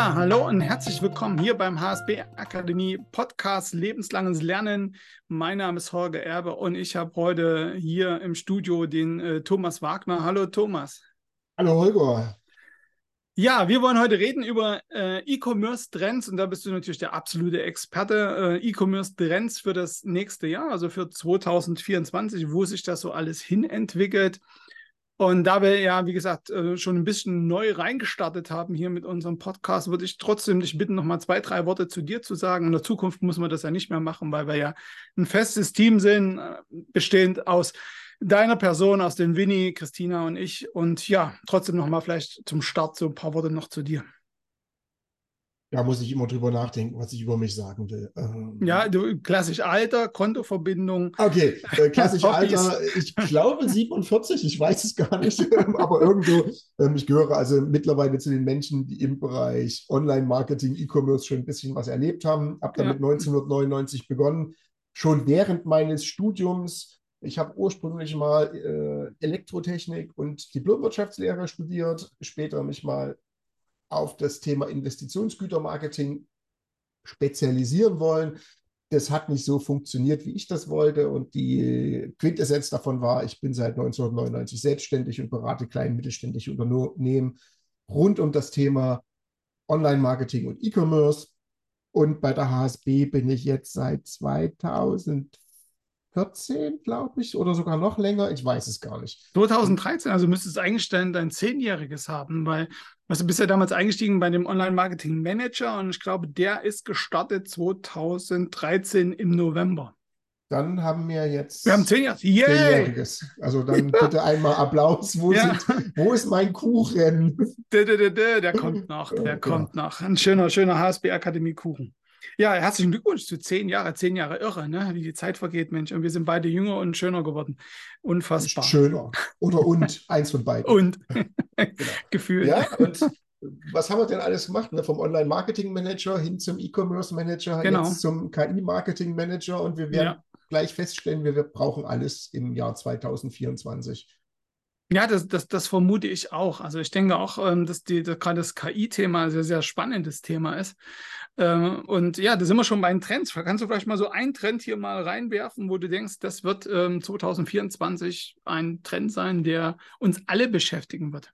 Ja, hallo und herzlich willkommen hier beim HSB Akademie Podcast Lebenslanges Lernen. Mein Name ist Holger Erbe und ich habe heute hier im Studio den äh, Thomas Wagner. Hallo Thomas. Hallo Holger. Ja, wir wollen heute reden über äh, E-Commerce-Trends und da bist du natürlich der absolute Experte. Äh, E-Commerce-Trends für das nächste Jahr, also für 2024, wo sich das so alles hinentwickelt. Und da wir ja, wie gesagt, äh, schon ein bisschen neu reingestartet haben hier mit unserem Podcast, würde ich trotzdem dich bitten, nochmal zwei, drei Worte zu dir zu sagen. In der Zukunft muss man das ja nicht mehr machen, weil wir ja ein festes Team sind, äh, bestehend aus deiner Person, aus dem Winnie, Christina und ich. Und ja, trotzdem nochmal vielleicht zum Start so ein paar Worte noch zu dir. Da muss ich immer drüber nachdenken, was ich über mich sagen will. Ähm, ja, du, klassisch Alter, Kontoverbindung. Okay, äh, klassisch Alter, ich glaube 47, ich weiß es gar nicht, aber irgendwo, ähm, ich gehöre also mittlerweile zu den Menschen, die im Bereich Online-Marketing, E-Commerce schon ein bisschen was erlebt haben. Habe damit ja. 1999 begonnen, schon während meines Studiums. Ich habe ursprünglich mal äh, Elektrotechnik und Diplomwirtschaftslehre studiert, später mich mal auf das Thema Investitionsgütermarketing spezialisieren wollen. Das hat nicht so funktioniert, wie ich das wollte. Und die Quintessenz davon war, ich bin seit 1999 selbstständig und berate klein- und mittelständische Unternehmen rund um das Thema Online-Marketing und E-Commerce. Und bei der HSB bin ich jetzt seit 2000 14, glaube ich, oder sogar noch länger. Ich weiß es gar nicht. 2013, also müsstest du eigentlich dein, dein Zehnjähriges haben, weil also du bist ja damals eingestiegen bei dem Online-Marketing-Manager und ich glaube, der ist gestartet 2013 im November. Dann haben wir jetzt. Wir haben zehnjähriges. Yeah. zehnjähriges. Also dann ja. bitte einmal Applaus. Wo, ja. sind, wo ist mein Kuchen? Der, der, der, der kommt noch, der ja. kommt noch. Ein schöner, schöner HSB-Akademie-Kuchen. Ja, herzlichen Glückwunsch zu zehn Jahre, zehn Jahre irre, ne? wie die Zeit vergeht, Mensch. Und wir sind beide jünger und schöner geworden. Unfassbar. Schöner. Oder und, eins von beiden. Und. genau. Gefühl. Ja, und was haben wir denn alles gemacht? Ne? Vom Online-Marketing-Manager hin zum E-Commerce-Manager, genau. jetzt zum KI-Marketing-Manager. Und wir werden ja. gleich feststellen, wir, wir brauchen alles im Jahr 2024. Ja, das, das, das vermute ich auch. Also ich denke auch, ähm, dass, die, dass gerade das KI-Thema ein sehr, sehr spannendes Thema ist. Ähm, und ja, da sind wir schon bei den Trends. Kannst du vielleicht mal so einen Trend hier mal reinwerfen, wo du denkst, das wird 2024 ähm, ein Trend sein, der uns alle beschäftigen wird?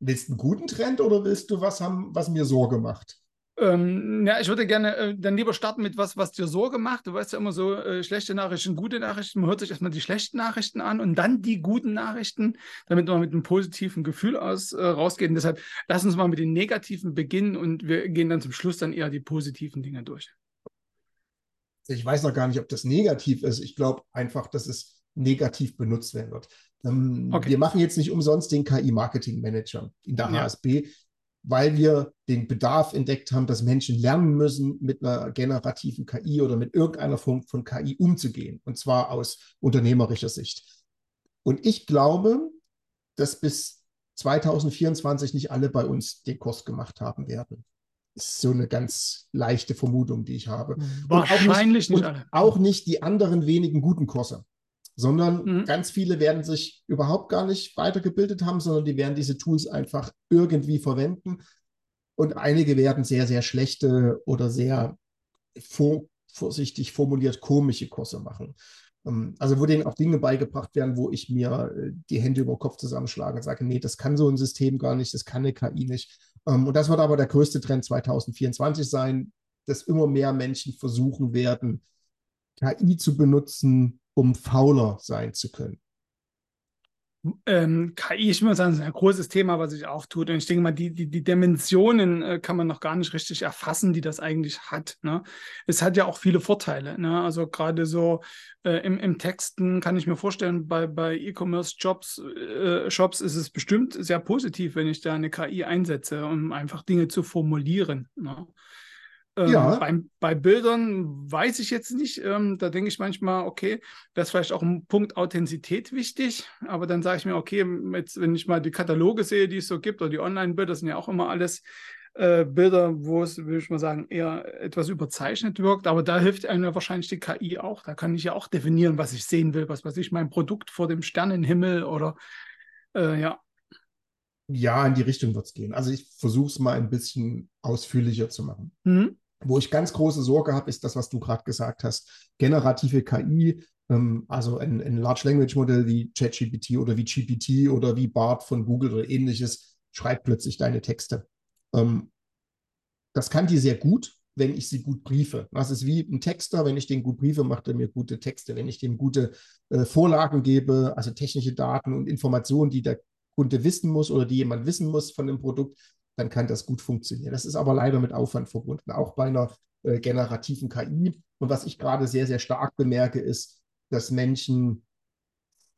Willst du einen guten Trend oder willst du was haben, was mir Sorge macht? Ähm, ja, ich würde gerne äh, dann lieber starten mit was, was dir Sorge macht. Du weißt ja immer so, äh, schlechte Nachrichten, gute Nachrichten. Man hört sich erstmal die schlechten Nachrichten an und dann die guten Nachrichten, damit man mit einem positiven Gefühl aus, äh, rausgeht. Und deshalb lass uns mal mit den negativen beginnen und wir gehen dann zum Schluss dann eher die positiven Dinge durch. Ich weiß noch gar nicht, ob das negativ ist. Ich glaube einfach, dass es negativ benutzt werden wird. Ähm, okay. Wir machen jetzt nicht umsonst den KI-Marketing-Manager in der ja. HSB weil wir den Bedarf entdeckt haben, dass Menschen lernen müssen, mit einer generativen KI oder mit irgendeiner Form von KI umzugehen, und zwar aus unternehmerischer Sicht. Und ich glaube, dass bis 2024 nicht alle bei uns den Kurs gemacht haben werden. Das ist so eine ganz leichte Vermutung, die ich habe. Wahrscheinlich nicht, nicht alle. Auch nicht die anderen wenigen guten Kurse sondern mhm. ganz viele werden sich überhaupt gar nicht weitergebildet haben, sondern die werden diese Tools einfach irgendwie verwenden. Und einige werden sehr, sehr schlechte oder sehr vor, vorsichtig formuliert komische Kurse machen. Ähm, also wo denen auch Dinge beigebracht werden, wo ich mir äh, die Hände über den Kopf zusammenschlage und sage, nee, das kann so ein System gar nicht, das kann eine KI nicht. Ähm, und das wird aber der größte Trend 2024 sein, dass immer mehr Menschen versuchen werden, KI zu benutzen, um fauler sein zu können? Ähm, KI, ich würde sagen, ist ein großes Thema, was sich auftut. Und ich denke mal, die, die, die Dimensionen äh, kann man noch gar nicht richtig erfassen, die das eigentlich hat. Ne? Es hat ja auch viele Vorteile. Ne? Also gerade so äh, im, im Texten kann ich mir vorstellen, bei, bei E-Commerce-Jobs äh, Shops ist es bestimmt sehr positiv, wenn ich da eine KI einsetze, um einfach Dinge zu formulieren. Ne? Ähm, ja. Beim, bei Bildern weiß ich jetzt nicht. Ähm, da denke ich manchmal, okay, das ist vielleicht auch ein Punkt Authentizität wichtig. Aber dann sage ich mir, okay, jetzt, wenn ich mal die Kataloge sehe, die es so gibt, oder die Online-Bilder, sind ja auch immer alles äh, Bilder, wo es, würde ich mal sagen, eher etwas überzeichnet wirkt. Aber da hilft einem wahrscheinlich die KI auch. Da kann ich ja auch definieren, was ich sehen will, was weiß ich, mein Produkt vor dem Sternenhimmel oder äh, ja, Ja, in die Richtung wird es gehen. Also ich versuche es mal ein bisschen ausführlicher zu machen. Mhm. Wo ich ganz große Sorge habe, ist das, was du gerade gesagt hast. Generative KI, ähm, also ein, ein, Large Language Modell wie ChatGPT oder wie GPT oder wie BART von Google oder ähnliches, schreibt plötzlich deine Texte. Ähm, das kann die sehr gut, wenn ich sie gut briefe. Das ist wie ein Texter, wenn ich den gut briefe, macht er mir gute Texte. Wenn ich dem gute äh, Vorlagen gebe, also technische Daten und Informationen, die der Kunde wissen muss oder die jemand wissen muss von dem Produkt, dann kann das gut funktionieren. Das ist aber leider mit Aufwand verbunden, auch bei einer äh, generativen KI. Und was ich gerade sehr, sehr stark bemerke, ist, dass Menschen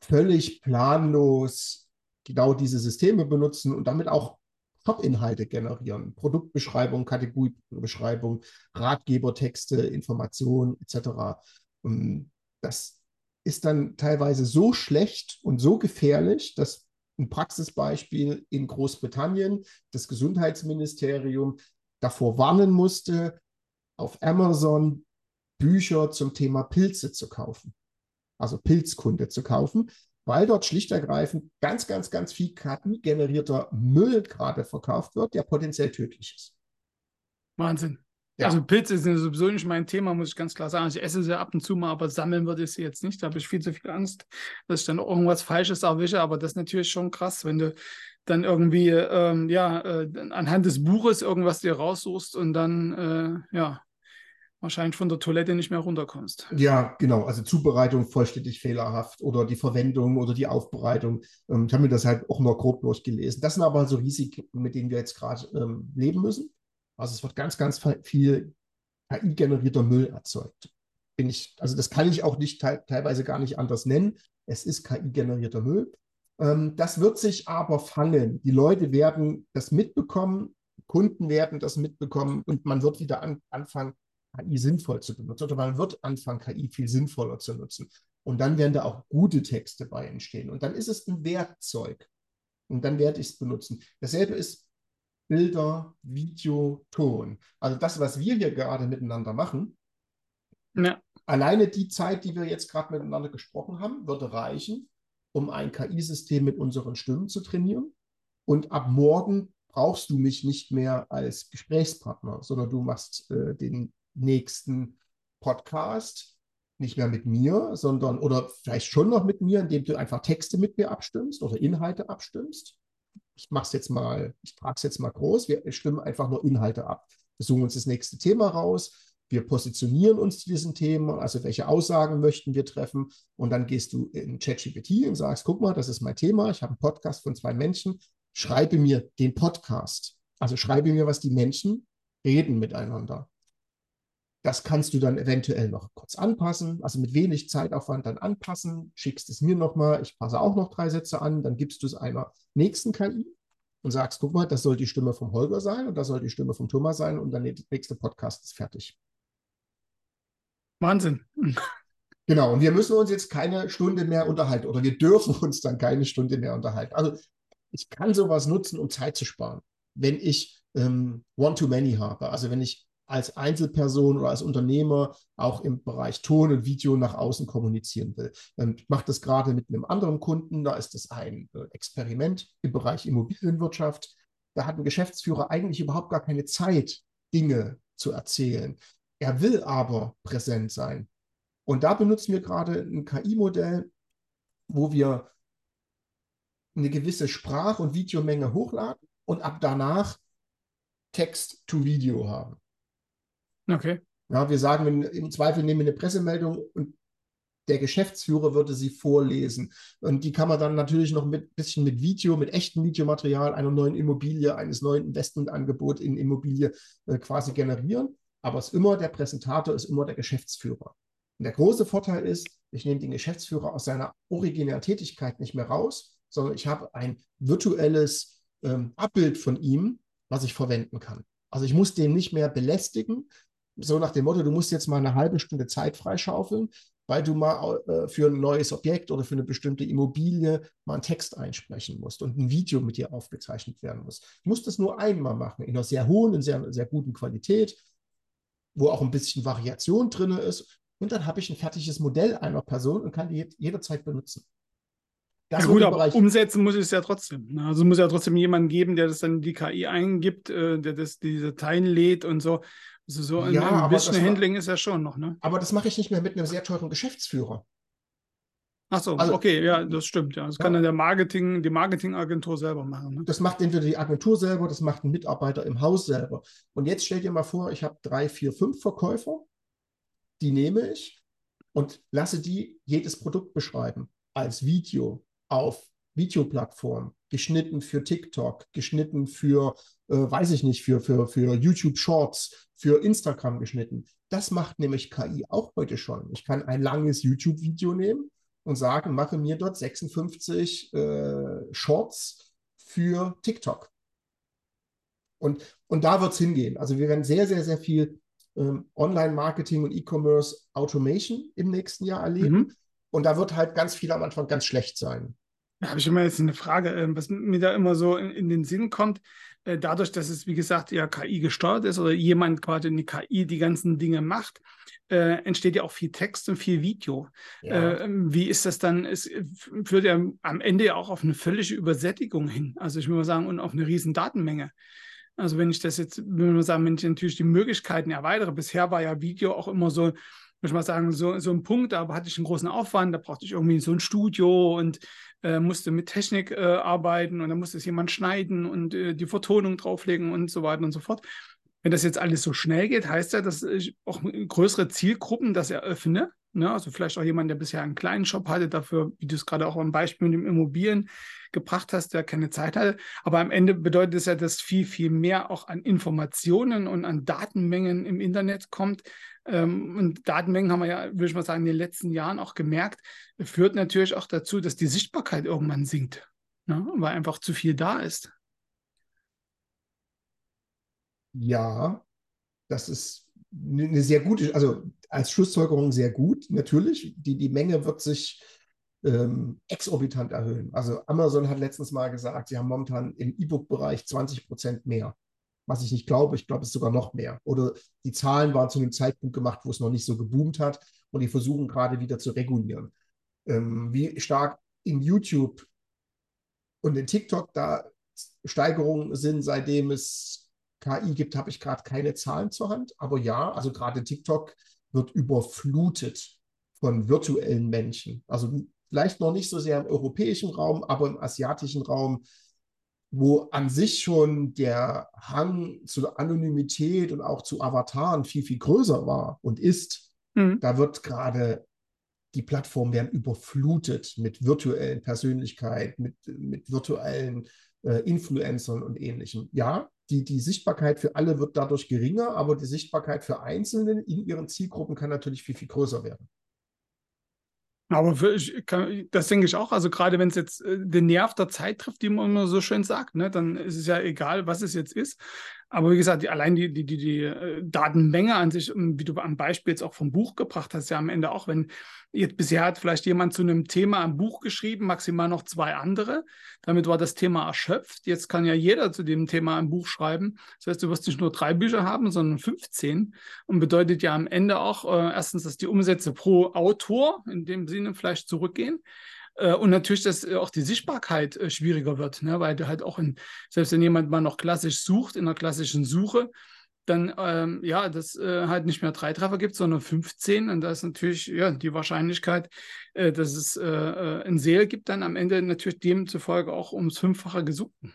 völlig planlos genau diese Systeme benutzen und damit auch Shop-Inhalte generieren. Produktbeschreibung, Kategoriebeschreibung, Ratgebertexte, Informationen etc. Und das ist dann teilweise so schlecht und so gefährlich, dass ein Praxisbeispiel in Großbritannien das Gesundheitsministerium davor warnen musste, auf Amazon Bücher zum Thema Pilze zu kaufen, also Pilzkunde zu kaufen, weil dort schlicht ergreifend ganz, ganz, ganz viel KI-generierter Müll gerade verkauft wird, der potenziell tödlich ist. Wahnsinn. Ja. Also Pilze sind sowieso nicht mein Thema, muss ich ganz klar sagen. Ich esse sie ab und zu mal, aber sammeln würde ich sie jetzt nicht. Da habe ich viel zu viel Angst, dass ich dann irgendwas Falsches erwische. Aber das ist natürlich schon krass, wenn du dann irgendwie ähm, ja äh, anhand des Buches irgendwas dir raussuchst und dann äh, ja wahrscheinlich von der Toilette nicht mehr runterkommst. Ja, genau. Also Zubereitung vollständig fehlerhaft oder die Verwendung oder die Aufbereitung. Ähm, ich habe mir das halt auch nur grob durchgelesen. Das sind aber so Risiken, mit denen wir jetzt gerade ähm, leben müssen. Also es wird ganz, ganz viel KI-generierter Müll erzeugt. Bin ich, also das kann ich auch nicht te teilweise gar nicht anders nennen. Es ist KI-generierter Müll. Ähm, das wird sich aber fangen. Die Leute werden das mitbekommen, Kunden werden das mitbekommen und man wird wieder an, anfangen, KI sinnvoll zu benutzen oder man wird anfangen, KI viel sinnvoller zu nutzen. Und dann werden da auch gute Texte bei entstehen. Und dann ist es ein Werkzeug. Und dann werde ich es benutzen. Dasselbe ist Bilder, Video, Ton. Also das, was wir hier gerade miteinander machen, ja. alleine die Zeit, die wir jetzt gerade miteinander gesprochen haben, würde reichen, um ein KI-System mit unseren Stimmen zu trainieren. Und ab morgen brauchst du mich nicht mehr als Gesprächspartner, sondern du machst äh, den nächsten Podcast nicht mehr mit mir, sondern oder vielleicht schon noch mit mir, indem du einfach Texte mit mir abstimmst oder Inhalte abstimmst. Ich mache es jetzt mal, ich trage es jetzt mal groß. Wir stimmen einfach nur Inhalte ab. Wir suchen uns das nächste Thema raus. Wir positionieren uns zu diesem Thema, also welche Aussagen möchten wir treffen. Und dann gehst du in ChatGPT und sagst, guck mal, das ist mein Thema. Ich habe einen Podcast von zwei Menschen. Schreibe mir den Podcast. Also schreibe mir, was die Menschen reden miteinander. Das kannst du dann eventuell noch kurz anpassen, also mit wenig Zeitaufwand dann anpassen, schickst es mir nochmal, ich passe auch noch drei Sätze an, dann gibst du es einer nächsten KI und sagst, guck mal, das soll die Stimme vom Holger sein und das soll die Stimme vom Thomas sein und dann der nächste Podcast ist fertig. Wahnsinn. Genau, und wir müssen uns jetzt keine Stunde mehr unterhalten oder wir dürfen uns dann keine Stunde mehr unterhalten. Also ich kann sowas nutzen, um Zeit zu sparen. Wenn ich ähm, One-to-Many habe, also wenn ich als Einzelperson oder als Unternehmer auch im Bereich Ton und Video nach außen kommunizieren will. Ich mache das gerade mit einem anderen Kunden, da ist es ein äh, Experiment im Bereich Immobilienwirtschaft. Da hat ein Geschäftsführer eigentlich überhaupt gar keine Zeit, Dinge zu erzählen. Er will aber präsent sein. Und da benutzen wir gerade ein KI-Modell, wo wir eine gewisse Sprach- und Videomenge hochladen und ab danach Text to Video haben. Okay. Ja, wir sagen, im Zweifel nehmen wir eine Pressemeldung und der Geschäftsführer würde sie vorlesen. Und die kann man dann natürlich noch ein bisschen mit Video, mit echtem Videomaterial einer neuen Immobilie, eines neuen Investmentangebots in Immobilie äh, quasi generieren. Aber es ist immer der Präsentator, ist immer der Geschäftsführer. Und der große Vorteil ist, ich nehme den Geschäftsführer aus seiner originären Tätigkeit nicht mehr raus, sondern ich habe ein virtuelles ähm, Abbild von ihm, was ich verwenden kann. Also ich muss den nicht mehr belästigen, so nach dem Motto, du musst jetzt mal eine halbe Stunde Zeit freischaufeln, weil du mal äh, für ein neues Objekt oder für eine bestimmte Immobilie mal einen Text einsprechen musst und ein Video mit dir aufgezeichnet werden muss. Ich muss das nur einmal machen, in einer sehr hohen, in sehr, sehr guten Qualität, wo auch ein bisschen Variation drin ist. Und dann habe ich ein fertiges Modell einer Person und kann die jederzeit benutzen. Das ja gut, aber Bereich umsetzen muss es ja trotzdem. Ne? Also muss ja trotzdem jemanden geben, der das dann in die KI eingibt, äh, der das, die Dateien lädt und so. Also so ein, ja, ein bisschen Handling ist ja schon noch, ne? Aber das mache ich nicht mehr mit einem sehr teuren Geschäftsführer. Ach so, also, okay, ja, das stimmt. Ja. Das ja. kann dann der Marketing, die Marketingagentur selber machen. Ne? Das macht entweder die Agentur selber, das macht ein Mitarbeiter im Haus selber. Und jetzt stell dir mal vor, ich habe drei, vier, fünf Verkäufer, die nehme ich und lasse die jedes Produkt beschreiben als Video auf Videoplattform, geschnitten für TikTok, geschnitten für, äh, weiß ich nicht, für, für, für YouTube Shorts, für Instagram geschnitten. Das macht nämlich KI auch heute schon. Ich kann ein langes YouTube-Video nehmen und sagen, mache mir dort 56 äh, Shorts für TikTok. Und, und da wird es hingehen. Also wir werden sehr, sehr, sehr viel ähm, Online-Marketing und E-Commerce Automation im nächsten Jahr erleben. Mhm. Und da wird halt ganz viel am Anfang ganz schlecht sein. Da habe ich immer jetzt eine Frage, ähm, was mir da immer so in, in, den Sinn kommt. Äh, dadurch, dass es, wie gesagt, ja KI gesteuert ist oder jemand quasi in die KI die ganzen Dinge macht, äh, entsteht ja auch viel Text und viel Video. Ja. Äh, wie ist das dann? Es führt ja am Ende ja auch auf eine völlige Übersättigung hin. Also ich würde mal sagen, und auf eine riesen Datenmenge. Also wenn ich das jetzt, würde man sagen, wenn ich natürlich die Möglichkeiten erweitere, bisher war ja Video auch immer so, ich mal sagen, so, so ein Punkt, da hatte ich einen großen Aufwand, da brauchte ich irgendwie so ein Studio und äh, musste mit Technik äh, arbeiten und dann musste es jemand schneiden und äh, die Vertonung drauflegen und so weiter und so fort. Wenn das jetzt alles so schnell geht, heißt ja, dass ich auch größere Zielgruppen das eröffne. Ne? Also vielleicht auch jemand, der bisher einen kleinen Shop hatte, dafür, wie du es gerade auch am Beispiel mit dem Immobilien gebracht hast, der keine Zeit hatte. Aber am Ende bedeutet es ja, dass viel, viel mehr auch an Informationen und an Datenmengen im Internet kommt. Ähm, und Datenmengen haben wir ja, würde ich mal sagen, in den letzten Jahren auch gemerkt, führt natürlich auch dazu, dass die Sichtbarkeit irgendwann sinkt, ne? weil einfach zu viel da ist. Ja, das ist eine sehr gute, also als Schlussfolgerung sehr gut, natürlich. Die, die Menge wird sich ähm, exorbitant erhöhen. Also Amazon hat letztens mal gesagt, sie haben momentan im E-Book-Bereich 20 Prozent mehr. Was ich nicht glaube, ich glaube, es ist sogar noch mehr. Oder die Zahlen waren zu einem Zeitpunkt gemacht, wo es noch nicht so geboomt hat und die versuchen gerade wieder zu regulieren. Ähm, wie stark in YouTube und in TikTok da Steigerungen sind, seitdem es KI gibt, habe ich gerade keine Zahlen zur Hand. Aber ja, also gerade TikTok wird überflutet von virtuellen Menschen. Also vielleicht noch nicht so sehr im europäischen Raum, aber im asiatischen Raum, wo an sich schon der Hang zur Anonymität und auch zu Avataren viel, viel größer war und ist. Mhm. Da wird gerade die Plattformen werden überflutet mit virtuellen Persönlichkeiten, mit, mit virtuellen äh, Influencern und ähnlichem. Ja, die, die Sichtbarkeit für alle wird dadurch geringer, aber die Sichtbarkeit für Einzelne in ihren Zielgruppen kann natürlich viel, viel größer werden. Aber für, kann, das denke ich auch. Also gerade wenn es jetzt äh, den Nerv der Zeit trifft, die man immer so schön sagt, ne, dann ist es ja egal, was es jetzt ist. Aber wie gesagt, die, allein die, die, die, die äh, Datenmenge an sich, wie du am Beispiel jetzt auch vom Buch gebracht hast, ja am Ende auch, wenn Jetzt bisher hat vielleicht jemand zu einem Thema ein Buch geschrieben, maximal noch zwei andere. Damit war das Thema erschöpft. Jetzt kann ja jeder zu dem Thema ein Buch schreiben. Das heißt, du wirst nicht nur drei Bücher haben, sondern 15. Und bedeutet ja am Ende auch äh, erstens, dass die Umsätze pro Autor in dem Sinne vielleicht zurückgehen. Äh, und natürlich, dass äh, auch die Sichtbarkeit äh, schwieriger wird, ne? weil du halt auch in, selbst wenn jemand mal noch klassisch sucht, in einer klassischen Suche, dann ähm, ja, das äh, halt nicht mehr drei Treffer gibt, sondern 15. Und da ist natürlich ja, die Wahrscheinlichkeit, äh, dass es äh, ein Seel gibt, dann am Ende natürlich demzufolge auch ums Fünffache gesunken.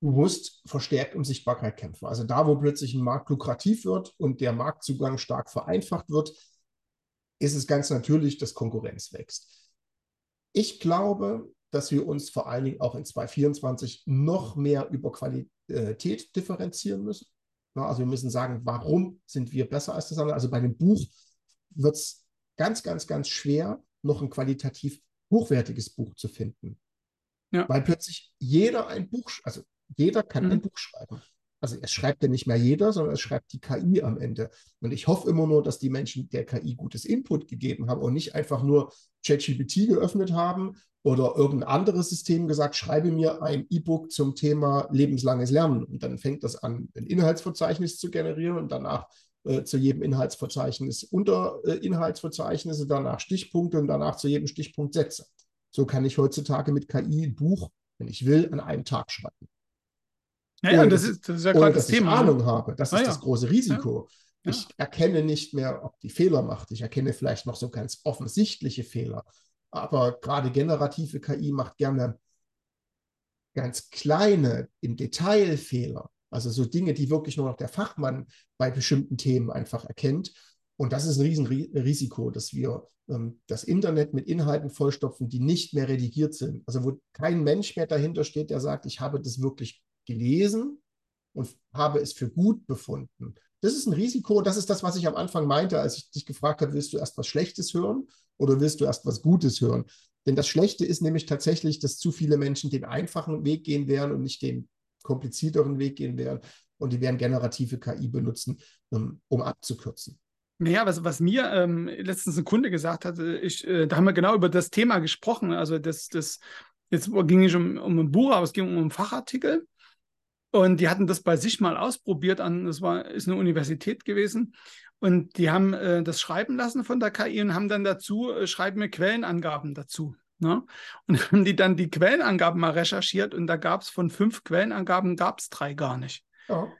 Du musst verstärkt um Sichtbarkeit kämpfen. Also da, wo plötzlich ein Markt lukrativ wird und der Marktzugang stark vereinfacht wird, ist es ganz natürlich, dass Konkurrenz wächst. Ich glaube, dass wir uns vor allen Dingen auch in 2024 noch mehr über Qualität differenzieren müssen. Also wir müssen sagen, warum sind wir besser als das andere? Also bei einem Buch wird es ganz, ganz, ganz schwer, noch ein qualitativ hochwertiges Buch zu finden. Ja. Weil plötzlich jeder ein Buch, also jeder kann mhm. ein Buch schreiben. Also es schreibt ja nicht mehr jeder, sondern es schreibt die KI am Ende. Und ich hoffe immer nur, dass die Menschen der KI gutes Input gegeben haben und nicht einfach nur ChatGPT geöffnet haben oder irgendein anderes System gesagt, schreibe mir ein E-Book zum Thema lebenslanges Lernen. Und dann fängt das an, ein Inhaltsverzeichnis zu generieren und danach äh, zu jedem Inhaltsverzeichnis Unterinhaltsverzeichnisse, äh, danach Stichpunkte und danach zu jedem Stichpunkt Sätze. So kann ich heutzutage mit KI ein Buch, wenn ich will, an einem Tag schreiben. Naja, das, ist, das ist ja gerade das Thema. Ich ne? Ahnung habe. Das ist ja. das große Risiko. Ja. Ich erkenne nicht mehr, ob die Fehler macht. Ich erkenne vielleicht noch so ganz offensichtliche Fehler. Aber gerade generative KI macht gerne ganz kleine, im Detail Fehler. Also so Dinge, die wirklich nur noch der Fachmann bei bestimmten Themen einfach erkennt. Und das ist ein Riesenrisiko, dass wir ähm, das Internet mit Inhalten vollstopfen, die nicht mehr redigiert sind. Also wo kein Mensch mehr dahinter steht, der sagt, ich habe das wirklich gelesen und habe es für gut befunden. Das ist ein Risiko. Das ist das, was ich am Anfang meinte, als ich dich gefragt habe, willst du erst was Schlechtes hören oder willst du erst was Gutes hören? Denn das Schlechte ist nämlich tatsächlich, dass zu viele Menschen den einfachen Weg gehen werden und nicht den komplizierteren Weg gehen werden. Und die werden generative KI benutzen, um, um abzukürzen. Naja, was, was mir ähm, letztens ein Kunde gesagt hat, ich, äh, da haben wir genau über das Thema gesprochen. Also das, das jetzt ging nicht um, um ein Buch, aber es ging um einen Fachartikel. Und die hatten das bei sich mal ausprobiert an, das war, ist eine Universität gewesen. Und die haben äh, das schreiben lassen von der KI und haben dann dazu, äh, schreiben mir Quellenangaben dazu. Ne? Und haben die dann die Quellenangaben mal recherchiert und da gab es von fünf Quellenangaben, gab es drei gar nicht. Ja.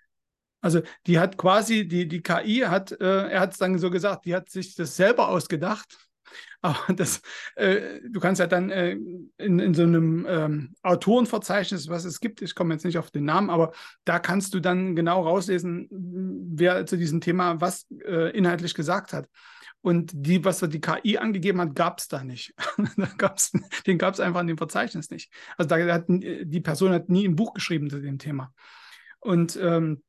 Also die hat quasi, die, die KI hat, äh, er hat es dann so gesagt, die hat sich das selber ausgedacht. Aber das, äh, du kannst ja dann äh, in, in so einem ähm, Autorenverzeichnis, was es gibt, ich komme jetzt nicht auf den Namen, aber da kannst du dann genau rauslesen, wer zu diesem Thema was äh, inhaltlich gesagt hat. Und die, was die KI angegeben hat, gab es da nicht. da gab's, den gab es einfach in dem Verzeichnis nicht. Also da hat die Person hat nie ein Buch geschrieben zu dem Thema. Und ähm,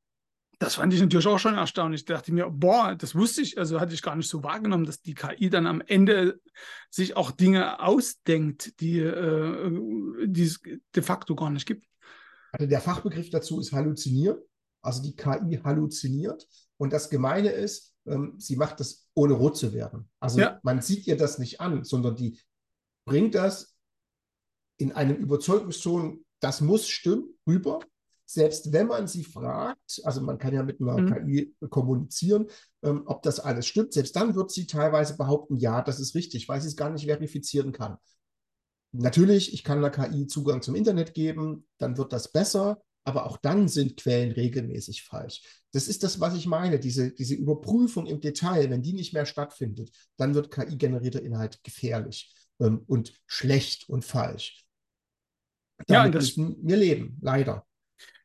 das fand ich natürlich auch schon erstaunlich. Da dachte ich mir, boah, das wusste ich, also hatte ich gar nicht so wahrgenommen, dass die KI dann am Ende sich auch Dinge ausdenkt, die, äh, die es de facto gar nicht gibt. Also der Fachbegriff dazu ist halluzinieren. Also die KI halluziniert. Und das Gemeine ist, ähm, sie macht das ohne rot zu werden. Also ja. man sieht ihr das nicht an, sondern die bringt das in einem Überzeugungston, das muss stimmen, rüber selbst wenn man sie fragt, also man kann ja mit einer mhm. KI kommunizieren, ähm, ob das alles stimmt, selbst dann wird sie teilweise behaupten, ja, das ist richtig, weil sie es gar nicht verifizieren kann. Natürlich, ich kann einer KI Zugang zum Internet geben, dann wird das besser, aber auch dann sind Quellen regelmäßig falsch. Das ist das, was ich meine, diese, diese Überprüfung im Detail, wenn die nicht mehr stattfindet, dann wird KI-generierter Inhalt gefährlich ähm, und schlecht und falsch. Damit ja, das, müssen wir leben, leider.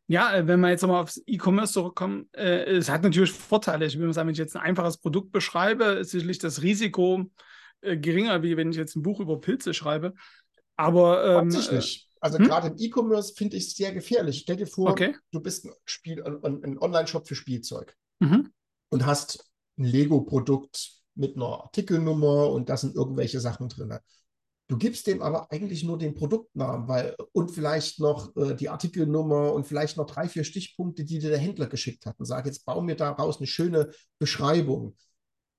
Ja, äh, wenn wir jetzt nochmal aufs E-Commerce zurückkommen, äh, es hat natürlich Vorteile. Ich will mal sagen, wenn ich jetzt ein einfaches Produkt beschreibe, ist sicherlich das Risiko äh, geringer, wie wenn ich jetzt ein Buch über Pilze schreibe. Aber ähm, nicht. Also hm? gerade im E-Commerce finde ich es sehr gefährlich. Stell dir vor, okay. du bist ein, Spiel, ein, ein Online-Shop für Spielzeug mhm. und hast ein Lego-Produkt mit einer Artikelnummer und da sind irgendwelche Sachen drin. Du gibst dem aber eigentlich nur den Produktnamen weil, und vielleicht noch äh, die Artikelnummer und vielleicht noch drei, vier Stichpunkte, die dir der Händler geschickt hat und sag, jetzt bau mir daraus eine schöne Beschreibung.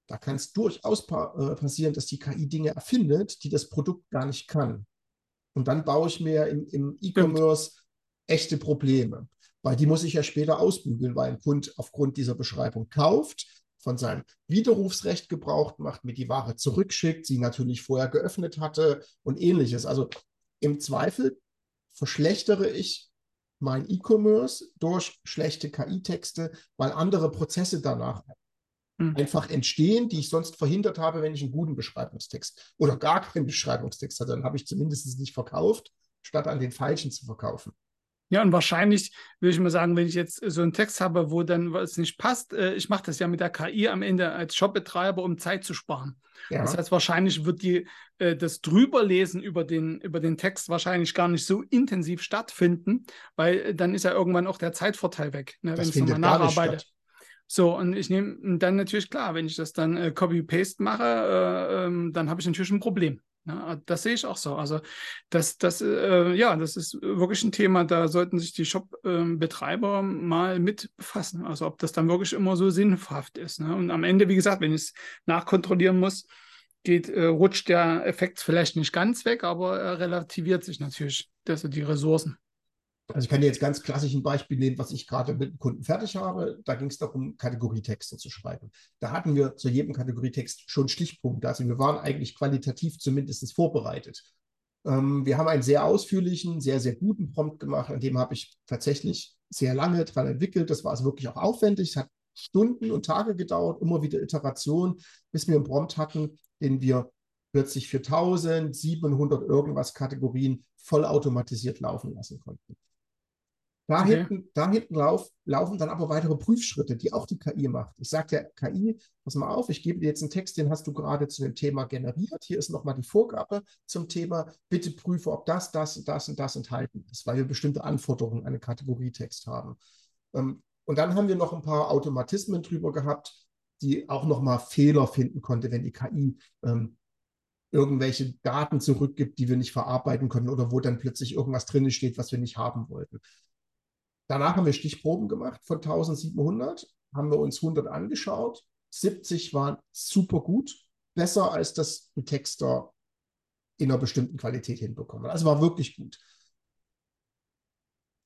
Da kann es durchaus pa äh, passieren, dass die KI Dinge erfindet, die das Produkt gar nicht kann. Und dann baue ich mir im, im E-Commerce echte Probleme, weil die muss ich ja später ausbügeln, weil ein Kunde aufgrund dieser Beschreibung kauft von seinem Widerrufsrecht gebraucht macht, mir die Ware zurückschickt, sie natürlich vorher geöffnet hatte und ähnliches. Also im Zweifel verschlechtere ich mein E-Commerce durch schlechte KI-Texte, weil andere Prozesse danach mhm. einfach entstehen, die ich sonst verhindert habe, wenn ich einen guten Beschreibungstext oder gar keinen Beschreibungstext hatte. Dann habe ich zumindest nicht verkauft, statt an den falschen zu verkaufen. Ja, und wahrscheinlich würde ich mal sagen, wenn ich jetzt so einen Text habe, wo dann was nicht passt, äh, ich mache das ja mit der KI am Ende als Shopbetreiber, um Zeit zu sparen. Ja. Das heißt, wahrscheinlich wird die, äh, das Drüberlesen über den, über den Text wahrscheinlich gar nicht so intensiv stattfinden, weil äh, dann ist ja irgendwann auch der Zeitvorteil weg, ne, wenn ich nochmal nacharbeite. So, und ich nehme dann natürlich klar, wenn ich das dann äh, Copy-Paste mache, äh, ähm, dann habe ich natürlich ein Problem. Ja, das sehe ich auch so. Also das, das, äh, ja, das ist wirklich ein Thema, da sollten sich die Shop-Betreiber ähm, mal mit befassen. Also ob das dann wirklich immer so sinnhaft ist. Ne? Und am Ende, wie gesagt, wenn ich es nachkontrollieren muss, geht, äh, rutscht der Effekt vielleicht nicht ganz weg, aber er relativiert sich natürlich, also die Ressourcen. Also ich kann dir jetzt ganz klassisch ein Beispiel nehmen, was ich gerade mit dem Kunden fertig habe. Da ging es darum, Kategorietexte zu schreiben. Da hatten wir zu jedem Kategorietext schon Stichpunkte. Also wir waren eigentlich qualitativ zumindest vorbereitet. Ähm, wir haben einen sehr ausführlichen, sehr, sehr guten Prompt gemacht, an dem habe ich tatsächlich sehr lange dran entwickelt. Das war also wirklich auch aufwendig. Es hat Stunden und Tage gedauert, immer wieder Iteration, bis wir einen Prompt hatten, den wir plötzlich für 1700 irgendwas Kategorien vollautomatisiert laufen lassen konnten. Da okay. hinten, da hinten lauf, laufen dann aber weitere Prüfschritte, die auch die KI macht. Ich sage der KI, pass mal auf, ich gebe dir jetzt einen Text, den hast du gerade zu dem Thema generiert. Hier ist nochmal die Vorgabe zum Thema. Bitte prüfe, ob das, das, das und das enthalten ist, weil wir bestimmte Anforderungen an einen Kategorietext haben. Ähm, und dann haben wir noch ein paar Automatismen drüber gehabt, die auch nochmal Fehler finden konnte, wenn die KI ähm, irgendwelche Daten zurückgibt, die wir nicht verarbeiten können oder wo dann plötzlich irgendwas drin steht, was wir nicht haben wollten. Danach haben wir Stichproben gemacht von 1700, haben wir uns 100 angeschaut. 70 waren super gut, besser als das ein Texter in einer bestimmten Qualität hinbekommen. Also war wirklich gut.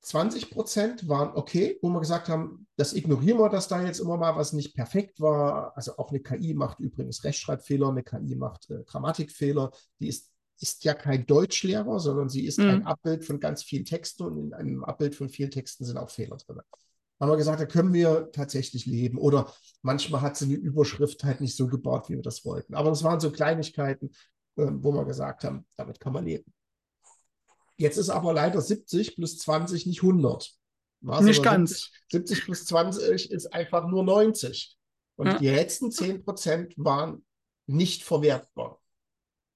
20 Prozent waren okay, wo wir gesagt haben, das ignorieren wir, dass da jetzt immer mal was nicht perfekt war. Also auch eine KI macht übrigens Rechtschreibfehler, eine KI macht äh, Grammatikfehler. Die ist ist ja kein Deutschlehrer, sondern sie ist mhm. ein Abbild von ganz vielen Texten und in einem Abbild von vielen Texten sind auch Fehler drin. Haben wir gesagt, da können wir tatsächlich leben. Oder manchmal hat sie eine Überschrift halt nicht so gebaut, wie wir das wollten. Aber das waren so Kleinigkeiten, ähm, wo wir gesagt haben, damit kann man leben. Jetzt ist aber leider 70 plus 20 nicht 100. Was nicht ganz. 70, 70, plus 20 ist einfach nur 90. Und ja. die letzten 10 Prozent waren nicht verwertbar.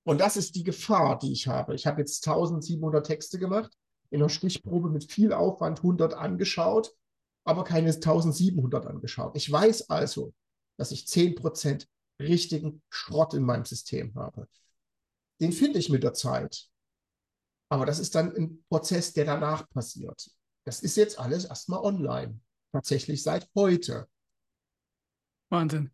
Und das ist die Gefahr, die ich habe. Ich habe jetzt 1700 Texte gemacht, in einer Stichprobe mit viel Aufwand 100 angeschaut, aber keine 1700 angeschaut. Ich weiß also, dass ich 10% richtigen Schrott in meinem System habe. Den finde ich mit der Zeit. Aber das ist dann ein Prozess, der danach passiert. Das ist jetzt alles erstmal online. Tatsächlich seit heute. Wahnsinn.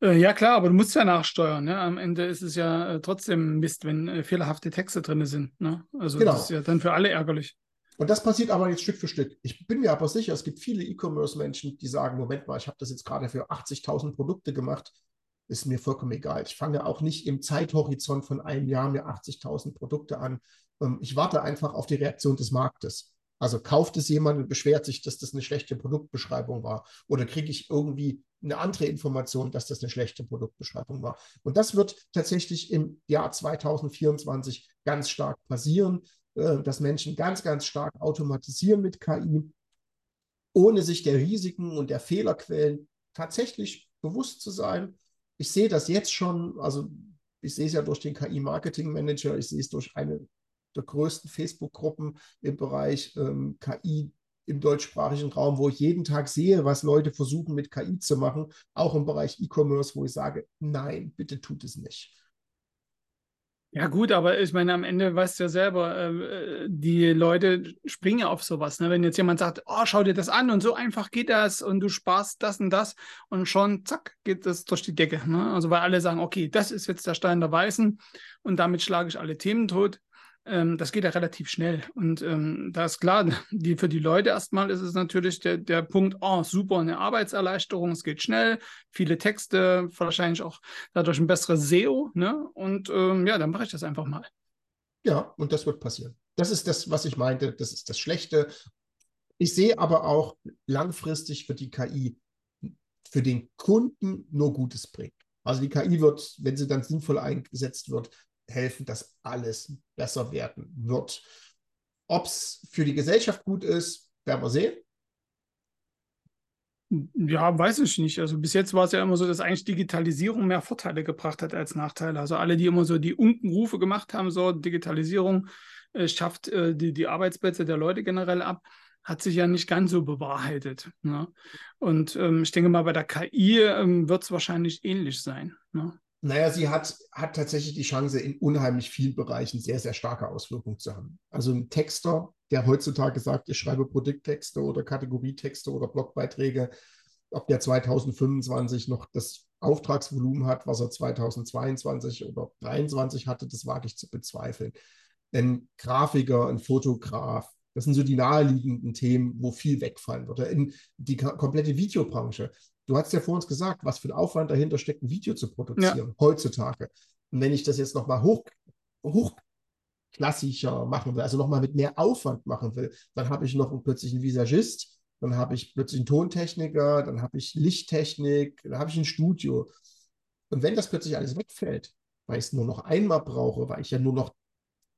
Äh, ja, klar, aber du musst ja nachsteuern. Ne? Am Ende ist es ja äh, trotzdem Mist, wenn äh, fehlerhafte Texte drin sind. Ne? Also genau. das ist ja dann für alle ärgerlich. Und das passiert aber jetzt Stück für Stück. Ich bin mir aber sicher, es gibt viele E-Commerce-Menschen, die sagen, Moment mal, ich habe das jetzt gerade für 80.000 Produkte gemacht. Ist mir vollkommen egal. Ich fange auch nicht im Zeithorizont von einem Jahr mir 80.000 Produkte an. Ähm, ich warte einfach auf die Reaktion des Marktes. Also kauft es jemand und beschwert sich, dass das eine schlechte Produktbeschreibung war? Oder kriege ich irgendwie eine andere Information, dass das eine schlechte Produktbeschreibung war? Und das wird tatsächlich im Jahr 2024 ganz stark passieren, äh, dass Menschen ganz, ganz stark automatisieren mit KI, ohne sich der Risiken und der Fehlerquellen tatsächlich bewusst zu sein. Ich sehe das jetzt schon, also ich sehe es ja durch den KI-Marketing-Manager, ich sehe es durch eine der größten Facebook-Gruppen im Bereich ähm, KI im deutschsprachigen Raum, wo ich jeden Tag sehe, was Leute versuchen mit KI zu machen, auch im Bereich E-Commerce, wo ich sage, nein, bitte tut es nicht. Ja gut, aber ich meine, am Ende weißt du ja selber, äh, die Leute springen ja auf sowas. Ne? Wenn jetzt jemand sagt, oh, schau dir das an und so einfach geht das und du sparst das und das und schon, zack, geht das durch die Decke. Ne? Also weil alle sagen, okay, das ist jetzt der Stein der Weißen und damit schlage ich alle Themen tot ähm, das geht ja relativ schnell. Und ähm, da ist klar, die, für die Leute erstmal ist es natürlich der, der Punkt, oh, super, eine Arbeitserleichterung, es geht schnell, viele Texte, wahrscheinlich auch dadurch ein besseres SEO. Ne? Und ähm, ja, dann mache ich das einfach mal. Ja, und das wird passieren. Das ist das, was ich meinte, das ist das Schlechte. Ich sehe aber auch langfristig für die KI, für den Kunden nur Gutes bringen. Also die KI wird, wenn sie dann sinnvoll eingesetzt wird, helfen, dass alles besser werden wird. Ob es für die Gesellschaft gut ist, werden wir sehen. Ja, weiß ich nicht. Also bis jetzt war es ja immer so, dass eigentlich Digitalisierung mehr Vorteile gebracht hat als Nachteile. Also alle, die immer so die Unkenrufe gemacht haben, so Digitalisierung äh, schafft äh, die, die Arbeitsplätze der Leute generell ab, hat sich ja nicht ganz so bewahrheitet. Ne? Und ähm, ich denke mal, bei der KI ähm, wird es wahrscheinlich ähnlich sein. Ne? Naja, sie hat, hat tatsächlich die Chance, in unheimlich vielen Bereichen sehr, sehr starke Auswirkungen zu haben. Also ein Texter, der heutzutage sagt, ich schreibe Produkttexte oder Kategorietexte oder Blogbeiträge, ob der 2025 noch das Auftragsvolumen hat, was er 2022 oder 2023 hatte, das wage ich zu bezweifeln. Ein Grafiker, ein Fotograf, das sind so die naheliegenden Themen, wo viel wegfallen wird. In die komplette Videobranche. Du hast ja vor uns gesagt, was für ein Aufwand dahinter steckt, ein Video zu produzieren, ja. heutzutage. Und wenn ich das jetzt nochmal hoch, hoch klassischer machen will, also nochmal mit mehr Aufwand machen will, dann habe ich noch plötzlich einen Visagist, dann habe ich plötzlich einen Tontechniker, dann habe ich Lichttechnik, dann habe ich ein Studio. Und wenn das plötzlich alles wegfällt, weil ich es nur noch einmal brauche, weil ich ja nur noch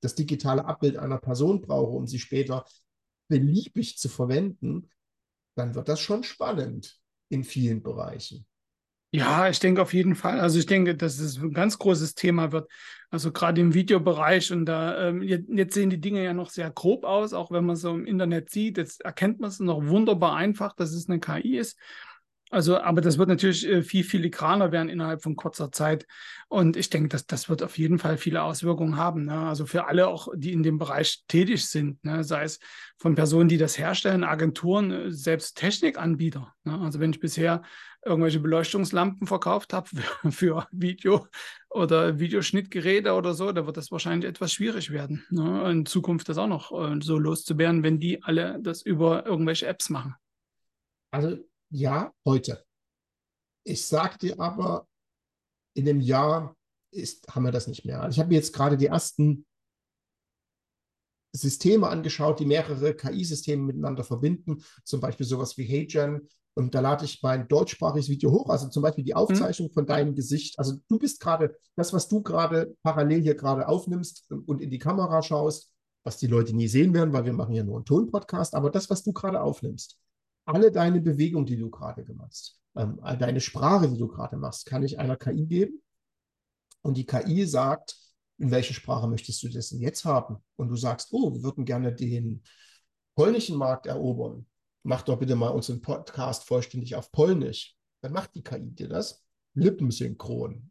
das digitale Abbild einer Person brauche, um sie später beliebig zu verwenden, dann wird das schon spannend in vielen Bereichen. Ja, ich denke auf jeden Fall. Also ich denke, dass es ein ganz großes Thema wird. Also gerade im Videobereich und da ähm, jetzt sehen die Dinge ja noch sehr grob aus, auch wenn man so im Internet sieht. Jetzt erkennt man es noch wunderbar einfach, dass es eine KI ist. Also, aber das wird natürlich äh, viel filigraner werden innerhalb von kurzer Zeit. Und ich denke, dass das wird auf jeden Fall viele Auswirkungen haben. Ne? Also für alle auch, die in dem Bereich tätig sind, ne? sei es von Personen, die das herstellen, Agenturen, äh, selbst Technikanbieter. Ne? Also wenn ich bisher irgendwelche Beleuchtungslampen verkauft habe für, Video oder Videoschnittgeräte oder so, da wird das wahrscheinlich etwas schwierig werden. Ne? In Zukunft das auch noch äh, so loszuwerden, wenn die alle das über irgendwelche Apps machen. Also ja, heute. Ich sage dir aber, in dem Jahr ist, haben wir das nicht mehr. Also ich habe mir jetzt gerade die ersten Systeme angeschaut, die mehrere KI-Systeme miteinander verbinden, zum Beispiel sowas wie HeyGen. Und da lade ich mein deutschsprachiges Video hoch, also zum Beispiel die Aufzeichnung mhm. von deinem Gesicht. Also du bist gerade, das, was du gerade parallel hier gerade aufnimmst und in die Kamera schaust, was die Leute nie sehen werden, weil wir machen ja nur einen Tonpodcast, aber das, was du gerade aufnimmst, alle deine Bewegungen, die du gerade gemacht ähm, deine Sprache, die du gerade machst, kann ich einer KI geben. Und die KI sagt, in welche Sprache möchtest du das denn jetzt haben? Und du sagst, oh, wir würden gerne den polnischen Markt erobern. Mach doch bitte mal unseren Podcast vollständig auf Polnisch. Dann macht die KI dir das. Lippensynchron.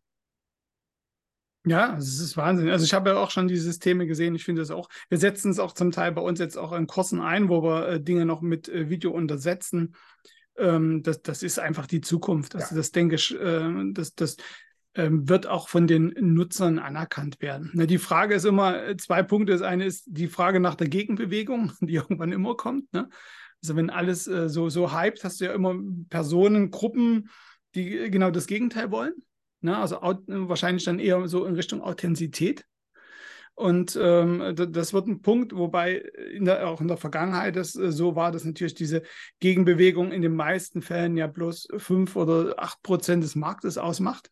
Ja, es ist Wahnsinn. Also ich habe ja auch schon die Systeme gesehen. Ich finde es auch, wir setzen es auch zum Teil bei uns jetzt auch in Kursen ein, wo wir äh, Dinge noch mit äh, Video untersetzen. Ähm, das, das ist einfach die Zukunft. Also ja. das denke ich, äh, das, das ähm, wird auch von den Nutzern anerkannt werden. Na, die Frage ist immer, äh, zwei Punkte. Das eine ist die Frage nach der Gegenbewegung, die irgendwann immer kommt. Ne? Also wenn alles äh, so, so hypt, hast du ja immer Personen, Gruppen, die äh, genau das Gegenteil wollen. Ne? Also wahrscheinlich dann eher so in Richtung Authentizität. Und ähm, das wird ein Punkt, wobei in der, auch in der Vergangenheit es äh, so war, dass natürlich diese Gegenbewegung in den meisten Fällen ja bloß fünf oder acht Prozent des Marktes ausmacht.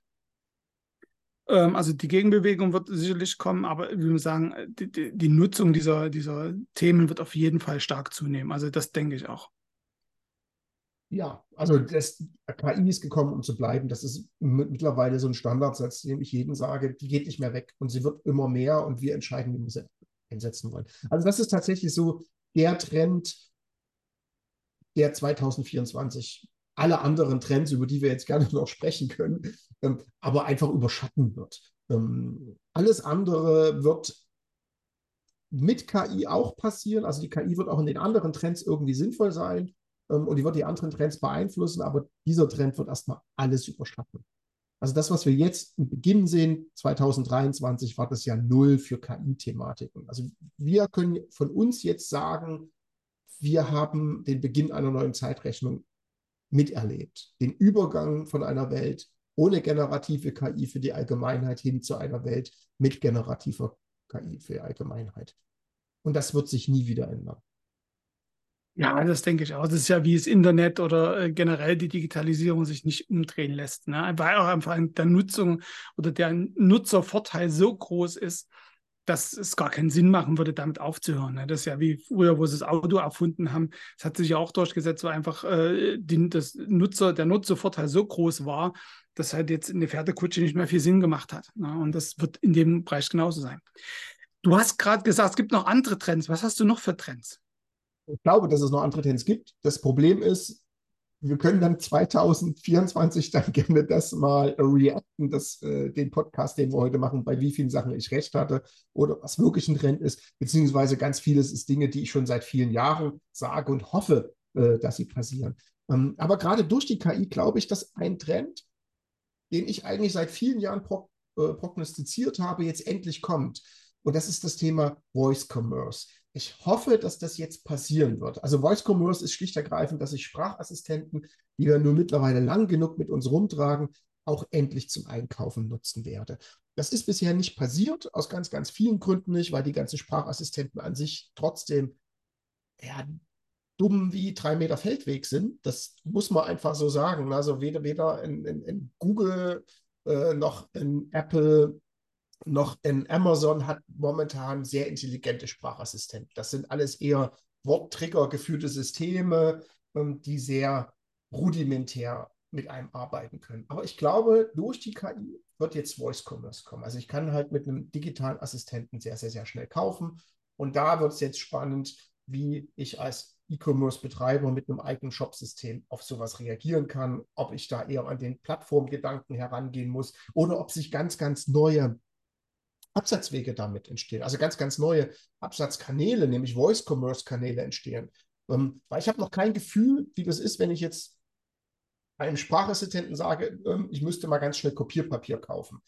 Ähm, also die Gegenbewegung wird sicherlich kommen, aber wie wir sagen, die, die, die Nutzung dieser, dieser Themen wird auf jeden Fall stark zunehmen. Also das denke ich auch. Ja, also das KI ist gekommen, um zu bleiben. Das ist mittlerweile so ein Standardsatz, den ich jedem sage, die geht nicht mehr weg und sie wird immer mehr und wir entscheiden, wie wir sie einsetzen wollen. Also das ist tatsächlich so der Trend, der 2024 alle anderen Trends, über die wir jetzt gerne noch sprechen können, ähm, aber einfach überschatten wird. Ähm, alles andere wird mit KI auch passieren. Also die KI wird auch in den anderen Trends irgendwie sinnvoll sein und die wird die anderen Trends beeinflussen, aber dieser Trend wird erstmal alles überschatten. Also das, was wir jetzt im Beginn sehen, 2023, war das ja null für KI-Thematiken. Also wir können von uns jetzt sagen, wir haben den Beginn einer neuen Zeitrechnung miterlebt. Den Übergang von einer Welt ohne generative KI für die Allgemeinheit hin zu einer Welt mit generativer KI für die Allgemeinheit. Und das wird sich nie wieder ändern. Ja, das denke ich auch. Das ist ja wie das Internet oder äh, generell die Digitalisierung sich nicht umdrehen lässt. Ne? Weil auch einfach der Nutzung oder der Nutzervorteil so groß ist, dass es gar keinen Sinn machen würde, damit aufzuhören. Ne? Das ist ja wie früher, wo sie das Auto erfunden haben. Das hat sich ja auch durchgesetzt, wo einfach äh, die, das Nutzer, der Nutzervorteil so groß war, dass halt jetzt eine Pferdekutsche nicht mehr viel Sinn gemacht hat. Ne? Und das wird in dem Bereich genauso sein. Du hast gerade gesagt, es gibt noch andere Trends. Was hast du noch für Trends? Ich glaube, dass es noch andere Trends gibt. Das Problem ist, wir können dann 2024 dann gerne das mal reacten, das, äh, den Podcast, den wir heute machen, bei wie vielen Sachen ich recht hatte oder was wirklich ein Trend ist, beziehungsweise ganz vieles ist Dinge, die ich schon seit vielen Jahren sage und hoffe, äh, dass sie passieren. Ähm, aber gerade durch die KI glaube ich, dass ein Trend, den ich eigentlich seit vielen Jahren pro, äh, prognostiziert habe, jetzt endlich kommt. Und das ist das Thema Voice Commerce. Ich hoffe, dass das jetzt passieren wird. Also Voice Commerce ist schlicht ergreifend, dass ich Sprachassistenten, die wir nur mittlerweile lang genug mit uns rumtragen, auch endlich zum Einkaufen nutzen werde. Das ist bisher nicht passiert, aus ganz, ganz vielen Gründen nicht, weil die ganzen Sprachassistenten an sich trotzdem ja, dumm wie drei Meter Feldweg sind. Das muss man einfach so sagen. Also weder, weder in, in, in Google äh, noch in Apple noch in Amazon hat momentan sehr intelligente Sprachassistenten. Das sind alles eher Worttrigger geführte Systeme, ähm, die sehr rudimentär mit einem arbeiten können. Aber ich glaube, durch die KI wird jetzt Voice Commerce kommen. Also ich kann halt mit einem digitalen Assistenten sehr, sehr, sehr schnell kaufen. Und da wird es jetzt spannend, wie ich als E-Commerce-Betreiber mit einem eigenen Shop-System auf sowas reagieren kann, ob ich da eher an den Plattformgedanken herangehen muss oder ob sich ganz, ganz neue Absatzwege damit entstehen. Also ganz, ganz neue Absatzkanäle, nämlich Voice-Commerce-Kanäle entstehen. Ähm, weil ich habe noch kein Gefühl, wie das ist, wenn ich jetzt einem Sprachassistenten sage, ähm, ich müsste mal ganz schnell Kopierpapier kaufen.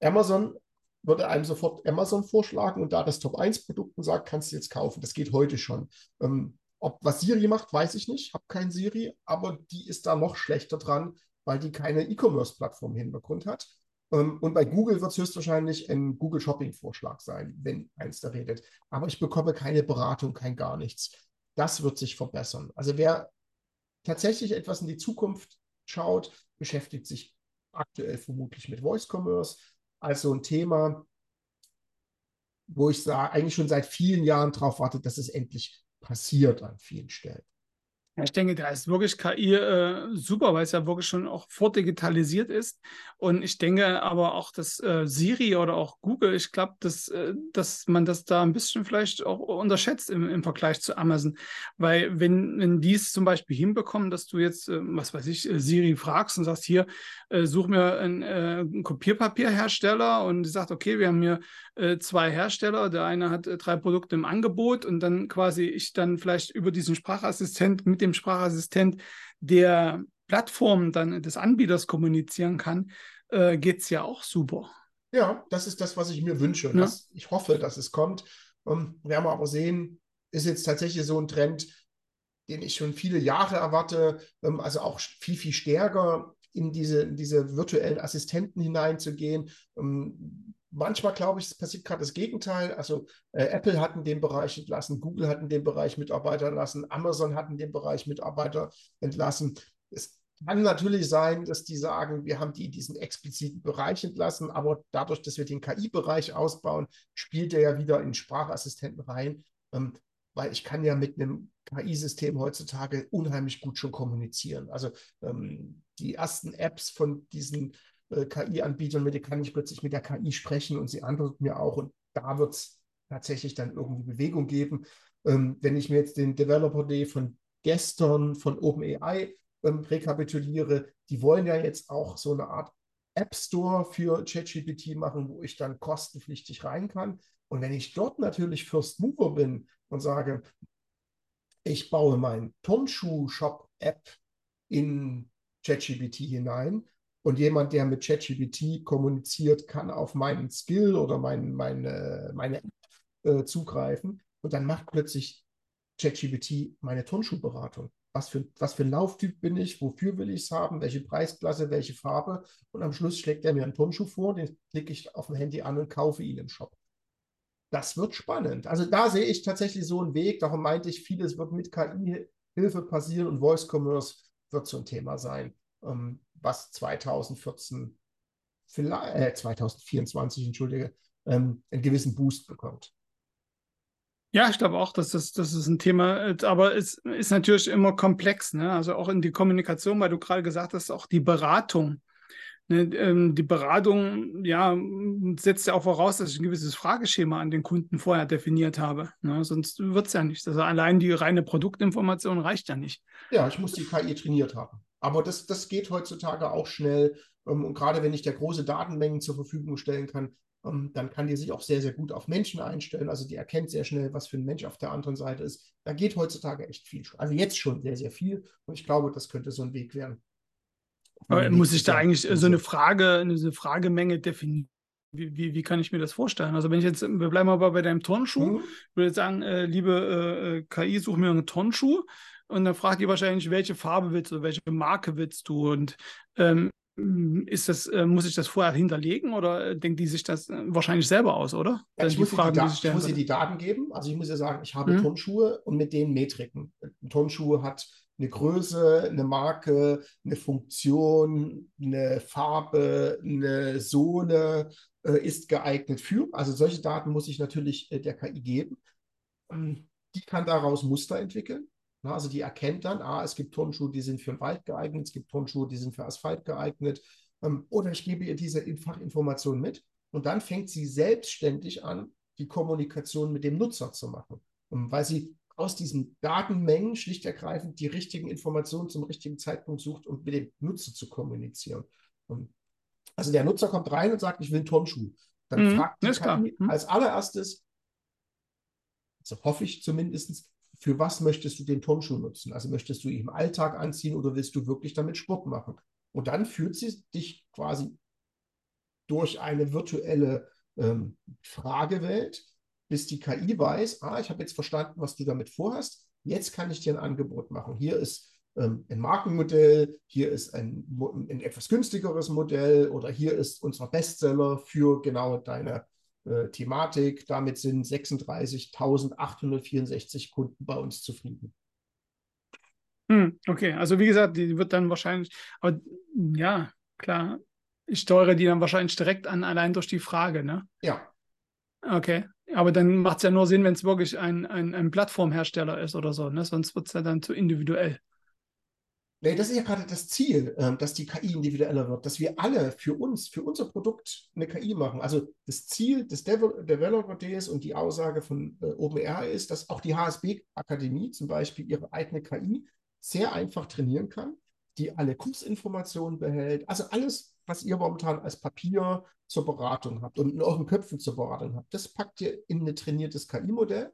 Amazon würde einem sofort Amazon vorschlagen und da das Top 1 Produkt und sagt, kannst du jetzt kaufen. Das geht heute schon. Ähm, ob was Siri macht, weiß ich nicht. Habe kein Siri, aber die ist da noch schlechter dran, weil die keine E-Commerce-Plattform im Hintergrund hat. Ähm, und bei Google wird es höchstwahrscheinlich ein Google Shopping-Vorschlag sein, wenn eins da redet. Aber ich bekomme keine Beratung, kein gar nichts. Das wird sich verbessern. Also wer tatsächlich etwas in die Zukunft schaut, beschäftigt sich aktuell vermutlich mit Voice Commerce. Also ein Thema, wo ich sage, eigentlich schon seit vielen Jahren darauf warte, dass es endlich passiert an vielen Stellen. Ich denke, da ist wirklich KI äh, super, weil es ja wirklich schon auch vordigitalisiert ist. Und ich denke aber auch, dass äh, Siri oder auch Google, ich glaube, dass, äh, dass man das da ein bisschen vielleicht auch unterschätzt im, im Vergleich zu Amazon. Weil wenn, wenn die es zum Beispiel hinbekommen, dass du jetzt, äh, was weiß ich, äh, Siri fragst und sagst, hier, äh, such mir einen, einen Kopierpapierhersteller und die sagt, okay, wir haben hier zwei Hersteller, der eine hat drei Produkte im Angebot und dann quasi ich dann vielleicht über diesen Sprachassistent mit dem dem Sprachassistent der Plattform dann des Anbieters kommunizieren kann, äh, geht es ja auch super. Ja, das ist das, was ich mir wünsche. Ja. Das, ich hoffe, dass es kommt. Um, werden wir aber sehen, ist jetzt tatsächlich so ein Trend, den ich schon viele Jahre erwarte, um, also auch viel, viel stärker in diese, in diese virtuellen Assistenten hineinzugehen. Um, Manchmal glaube ich, es passiert gerade das Gegenteil. Also äh, Apple hat in dem Bereich entlassen, Google hat in dem Bereich Mitarbeiter entlassen, Amazon hat in dem Bereich Mitarbeiter entlassen. Es kann natürlich sein, dass die sagen, wir haben die in diesen expliziten Bereich entlassen, aber dadurch, dass wir den KI-Bereich ausbauen, spielt er ja wieder in Sprachassistenten rein, ähm, weil ich kann ja mit einem KI-System heutzutage unheimlich gut schon kommunizieren. Also ähm, die ersten Apps von diesen äh, KI-Anbietern, mit kann ich plötzlich mit der KI sprechen und sie antwortet mir auch. Und da wird es tatsächlich dann irgendwie Bewegung geben. Ähm, wenn ich mir jetzt den Developer Day von gestern von OpenAI ähm, rekapituliere, die wollen ja jetzt auch so eine Art App Store für ChatGPT machen, wo ich dann kostenpflichtig rein kann. Und wenn ich dort natürlich First Mover bin und sage, ich baue mein Turnschuh-Shop-App in ChatGPT hinein, und jemand, der mit ChatGPT kommuniziert, kann auf meinen Skill oder mein, meine, meine App äh, zugreifen. Und dann macht plötzlich ChatGPT meine Turnschuhberatung. Was für, was für ein Lauftyp bin ich? Wofür will ich es haben? Welche Preisklasse? Welche Farbe? Und am Schluss schlägt er mir einen Turnschuh vor, den klicke ich auf dem Handy an und kaufe ihn im Shop. Das wird spannend. Also da sehe ich tatsächlich so einen Weg. Darum meinte ich, vieles wird mit KI-Hilfe passieren und Voice Commerce wird so ein Thema sein. Ähm, was 2014, äh, 2024, entschuldige, ähm, einen gewissen Boost bekommt. Ja, ich glaube auch, dass das, das ist ein Thema, äh, aber es ist natürlich immer komplex, ne? Also auch in die Kommunikation, weil du gerade gesagt hast, auch die Beratung. Ne? Ähm, die Beratung, ja, setzt ja auch voraus, dass ich ein gewisses Frageschema an den Kunden vorher definiert habe. Ne? Sonst wird es ja nicht. Also allein die reine Produktinformation reicht ja nicht. Ja, ich muss die KI trainiert haben. Aber das, das geht heutzutage auch schnell. Ähm, und gerade wenn ich der große Datenmengen zur Verfügung stellen kann, ähm, dann kann die sich auch sehr, sehr gut auf Menschen einstellen. Also die erkennt sehr schnell, was für ein Mensch auf der anderen Seite ist. Da geht heutzutage echt viel. Also jetzt schon sehr, sehr viel. Und ich glaube, das könnte so ein Weg werden. Aber muss ich da eigentlich so eine Frage, eine Fragemenge definieren? Wie, wie, wie, kann ich mir das vorstellen? Also wenn ich jetzt, wir bleiben aber bei deinem Turnschuh, mhm. ich würde sagen, äh, liebe äh, KI, such mir einen Turnschuh und dann fragt ihr wahrscheinlich, welche Farbe willst du, welche Marke willst du? Und ähm, hm, ist das, äh, muss ich das vorher hinterlegen oder denkt die sich das äh, wahrscheinlich selber aus, oder? Ja, ich, muss Fragen, die, ich muss ihr die Daten geben. Also ich muss ihr sagen, ich habe mhm. Turnschuhe und mit denen Metriken. Turnschuhe hat eine Größe, eine Marke, eine Funktion, eine Farbe, eine Sohle, äh, ist geeignet für. Also solche Daten muss ich natürlich äh, der KI geben. Ähm, die kann daraus Muster entwickeln. Na, also die erkennt dann, ah, es gibt Turnschuhe, die sind für den Wald geeignet, es gibt Turnschuhe, die sind für Asphalt geeignet. Ähm, oder ich gebe ihr diese Fachinformation mit und dann fängt sie selbstständig an, die Kommunikation mit dem Nutzer zu machen. Und weil sie aus diesen Datenmengen schlicht ergreifend die richtigen Informationen zum richtigen Zeitpunkt sucht und mit dem Nutzer zu kommunizieren. Und also der Nutzer kommt rein und sagt, ich will einen Turnschuh. Dann mhm, fragt die KI mhm. als allererstes, also hoffe ich zumindest, für was möchtest du den Turnschuh nutzen? Also möchtest du ihn im Alltag anziehen oder willst du wirklich damit Sport machen? Und dann führt sie dich quasi durch eine virtuelle ähm, Fragewelt, bis die KI weiß, ah, ich habe jetzt verstanden, was du damit vorhast. Jetzt kann ich dir ein Angebot machen. Hier ist ähm, ein Markenmodell, hier ist ein, ein, etwas günstigeres Modell oder hier ist unser Bestseller für genau deine äh, Thematik. Damit sind 36.864 Kunden bei uns zufrieden. Hm, okay, also wie gesagt, die wird dann wahrscheinlich, aber ja, klar, ich steuere die dann wahrscheinlich direkt an, allein durch die Frage, ne? Ja. Okay. Aber dann macht es ja nur Sinn, wenn es wirklich ein, ein, ein, Plattformhersteller ist oder so, ne? Sonst wird es ja dann zu individuell. Nee, das ist ja gerade das Ziel, ähm, dass die KI individueller wird, dass wir alle für uns, für unser Produkt eine KI machen. Also das Ziel des Developer Days und die Aussage von äh, OpenAI ist, dass auch die HSB-Akademie zum Beispiel ihre eigene KI sehr einfach trainieren kann, die alle Kursinformationen behält. Also alles, was ihr momentan als Papier zur Beratung habt und in euren Köpfen zur Beratung habt, das packt ihr in ein trainiertes KI-Modell.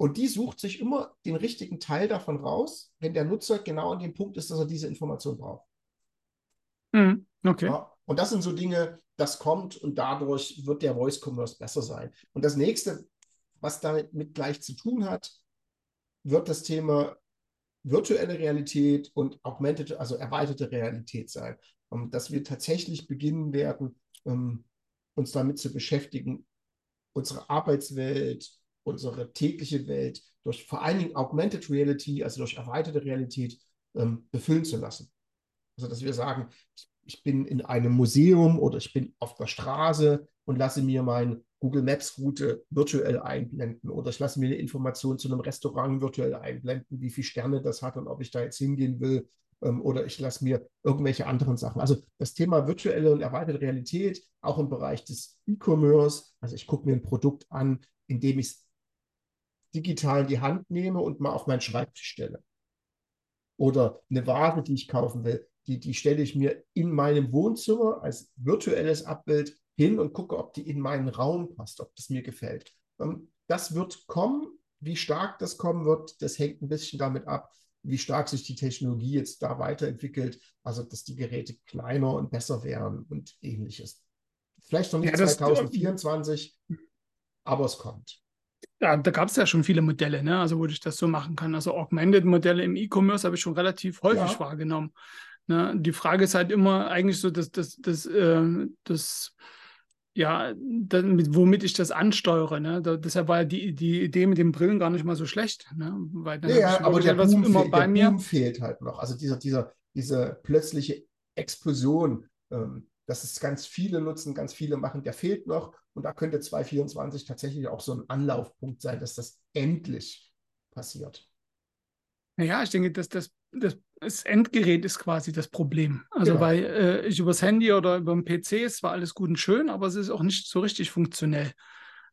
Und die sucht sich immer den richtigen Teil davon raus, wenn der Nutzer genau an dem Punkt ist, dass er diese Information braucht. Mhm, okay. Ja, und das sind so Dinge, das kommt und dadurch wird der Voice Commerce besser sein. Und das nächste, was damit mit gleich zu tun hat, wird das Thema virtuelle Realität und augmented, also erweiterte Realität sein. Und dass wir tatsächlich beginnen werden, ähm, uns damit zu beschäftigen, unsere Arbeitswelt, unsere tägliche Welt durch vor allen Dingen Augmented Reality, also durch erweiterte Realität, ähm, befüllen zu lassen. Also dass wir sagen, ich bin in einem Museum oder ich bin auf der Straße und lasse mir meine Google Maps Route virtuell einblenden oder ich lasse mir eine Information zu einem Restaurant virtuell einblenden, wie viele Sterne das hat und ob ich da jetzt hingehen will ähm, oder ich lasse mir irgendwelche anderen Sachen. Also das Thema virtuelle und erweiterte Realität, auch im Bereich des E-Commerce, also ich gucke mir ein Produkt an, indem ich es digital in die Hand nehme und mal auf meinen Schreibtisch stelle. Oder eine Ware, die ich kaufen will, die, die stelle ich mir in meinem Wohnzimmer als virtuelles Abbild hin und gucke, ob die in meinen Raum passt, ob das mir gefällt. Ähm, das wird kommen. Wie stark das kommen wird, das hängt ein bisschen damit ab, wie stark sich die Technologie jetzt da weiterentwickelt. Also, dass die Geräte kleiner und besser werden und ähnliches. Vielleicht noch nicht ja, 2024, aber es kommt. Ja, da gab es ja schon viele Modelle, ne? also wo ich das so machen kann. Also Augmented-Modelle im E-Commerce habe ich schon relativ häufig ja. wahrgenommen. Ne? Die Frage ist halt immer eigentlich so, dass das, das, äh, das ja, damit, womit ich das ansteuere. Ne? Da, deshalb war die, die Idee mit den Brillen gar nicht mal so schlecht. Ne? Weil dann ja, aber der, Boom, immer fehlt, bei der mir. Boom fehlt halt noch. Also dieser, dieser, diese plötzliche Explosion, ähm, dass es ganz viele nutzen, ganz viele machen, der fehlt noch. Und da könnte 2024 tatsächlich auch so ein Anlaufpunkt sein, dass das endlich passiert. Naja, ich denke, dass das, das, das Endgerät ist quasi das Problem. Also, genau. weil äh, ich übers Handy oder über den PC, es war alles gut und schön, aber es ist auch nicht so richtig funktionell.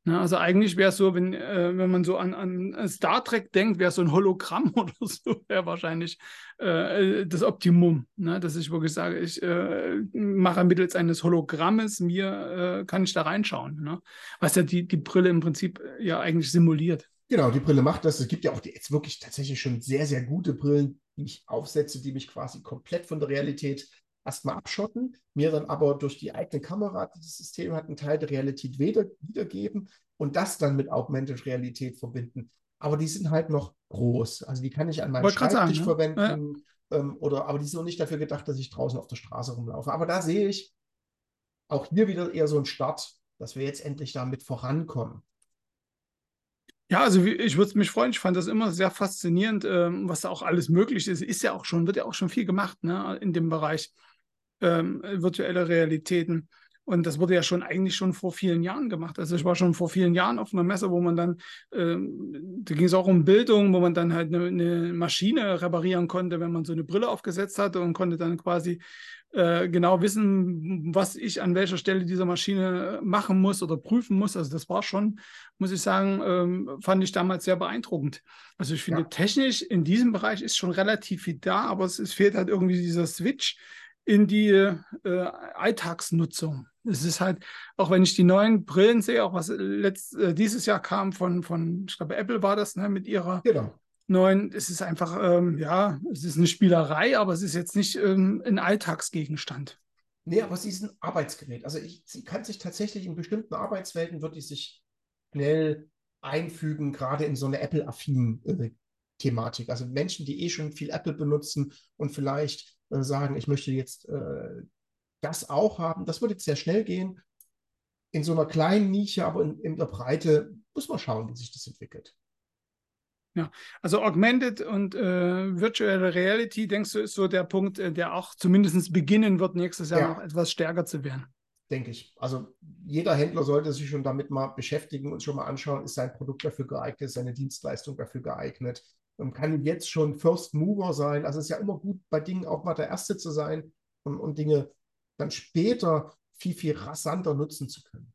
Ne? Also eigentlich wäre es so, wenn, äh, wenn man so an, an Star Trek denkt, wäre so ein Hologramm oder so, wäre wahrscheinlich äh, das Optimum. Ne? Dass ich wirklich sage, ich äh, mache mittels eines Hologrammes, mir äh, kann ich da reinschauen. Ne? Was ja die, die Brille im Prinzip äh, ja eigentlich simuliert. Genau, die Brille macht das. Es gibt ja auch die, jetzt wirklich tatsächlich schon sehr, sehr gute Brillen, die ich aufsetze, die mich quasi komplett von der Realität erstmal abschotten, mir dann aber durch die eigene Kamera, dieses System hat, einen Teil der Realität wieder, wiedergeben und das dann mit Augmented Realität verbinden. Aber die sind halt noch groß. Also die kann ich an meinem Wollte Schreibtisch sagen, ne? verwenden. ähm, oder, aber die sind noch nicht dafür gedacht, dass ich draußen auf der Straße rumlaufe. Aber da sehe ich auch hier wieder eher so einen Start, dass wir jetzt endlich damit vorankommen. Ja, also ich würde mich freuen. Ich fand das immer sehr faszinierend, ähm, was da auch alles möglich ist. Ist ja auch schon, wird ja auch schon viel gemacht ne, in dem Bereich ähm, virtuelle Realitäten. Und das wurde ja schon eigentlich schon vor vielen Jahren gemacht. Also ich war schon vor vielen Jahren auf einer Messe, wo man dann, ähm, da ging es auch um Bildung, wo man dann halt eine, eine, Maschine reparieren konnte, wenn man so eine Brille aufgesetzt hatte und konnte dann quasi äh, genau wissen, was ich an welcher Stelle dieser Maschine machen muss oder prüfen muss. Also das war schon, muss ich sagen, ähm, fand ich damals sehr beeindruckend. Also ich finde, ja. technisch in diesem Bereich ist schon relativ viel da, aber es, es fehlt halt irgendwie dieser Switch in die äh, Alltagsnutzung. Es ist halt, auch wenn ich die neuen Brillen sehe, auch was letzt, äh, dieses Jahr kam von, von, ich glaube, Apple war das, ne, mit ihrer genau. neuen, es ist einfach, ähm, ja, es ist eine Spielerei, aber es ist jetzt nicht ähm, ein Alltagsgegenstand. Nee, aber sie ist ein Arbeitsgerät. Also ich, sie kann sich tatsächlich in bestimmten Arbeitswelten, wird die sich schnell einfügen, gerade in so eine Apple-affinen äh, Thematik. Also Menschen, die eh schon viel Apple benutzen und vielleicht äh, sagen, ich möchte jetzt äh, das auch haben. Das wird jetzt sehr schnell gehen. In so einer kleinen Nische, aber in, in der Breite muss man schauen, wie sich das entwickelt. Ja, also Augmented und äh, Virtual Reality, denkst du, ist so der Punkt, äh, der auch zumindest beginnen wird, nächstes Jahr ja. noch etwas stärker zu werden? Denke ich. Also jeder Händler sollte sich schon damit mal beschäftigen und schon mal anschauen, ist sein Produkt dafür geeignet, ist seine Dienstleistung dafür geeignet und kann jetzt schon First Mover sein. Also es ist ja immer gut, bei Dingen auch mal der Erste zu sein und, und Dinge dann später viel, viel rasanter nutzen zu können.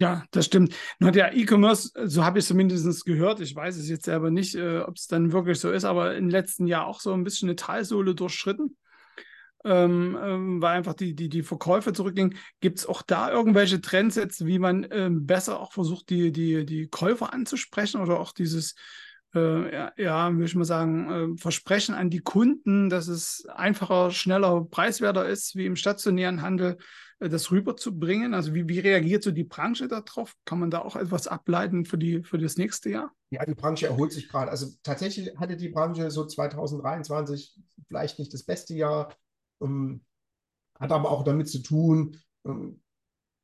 Ja, das stimmt. Nur der E-Commerce, so habe ich es zumindest gehört, ich weiß es jetzt selber nicht, äh, ob es dann wirklich so ist, aber im letzten Jahr auch so ein bisschen eine Talsohle durchschritten, ähm, ähm, weil einfach die, die, die Verkäufe zurückgingen. Gibt es auch da irgendwelche Trends jetzt, wie man ähm, besser auch versucht, die, die, die Käufer anzusprechen oder auch dieses äh, ja, würde ich mal sagen, äh, Versprechen an die Kunden, dass es einfacher, schneller, preiswerter ist, wie im stationären Handel, äh, das rüberzubringen? Also wie, wie reagiert so die Branche darauf? Kann man da auch etwas ableiten für, die, für das nächste Jahr? Ja, die Branche erholt sich gerade. Also tatsächlich hatte die Branche so 2023 vielleicht nicht das beste Jahr, ähm, hat aber auch damit zu tun, ähm,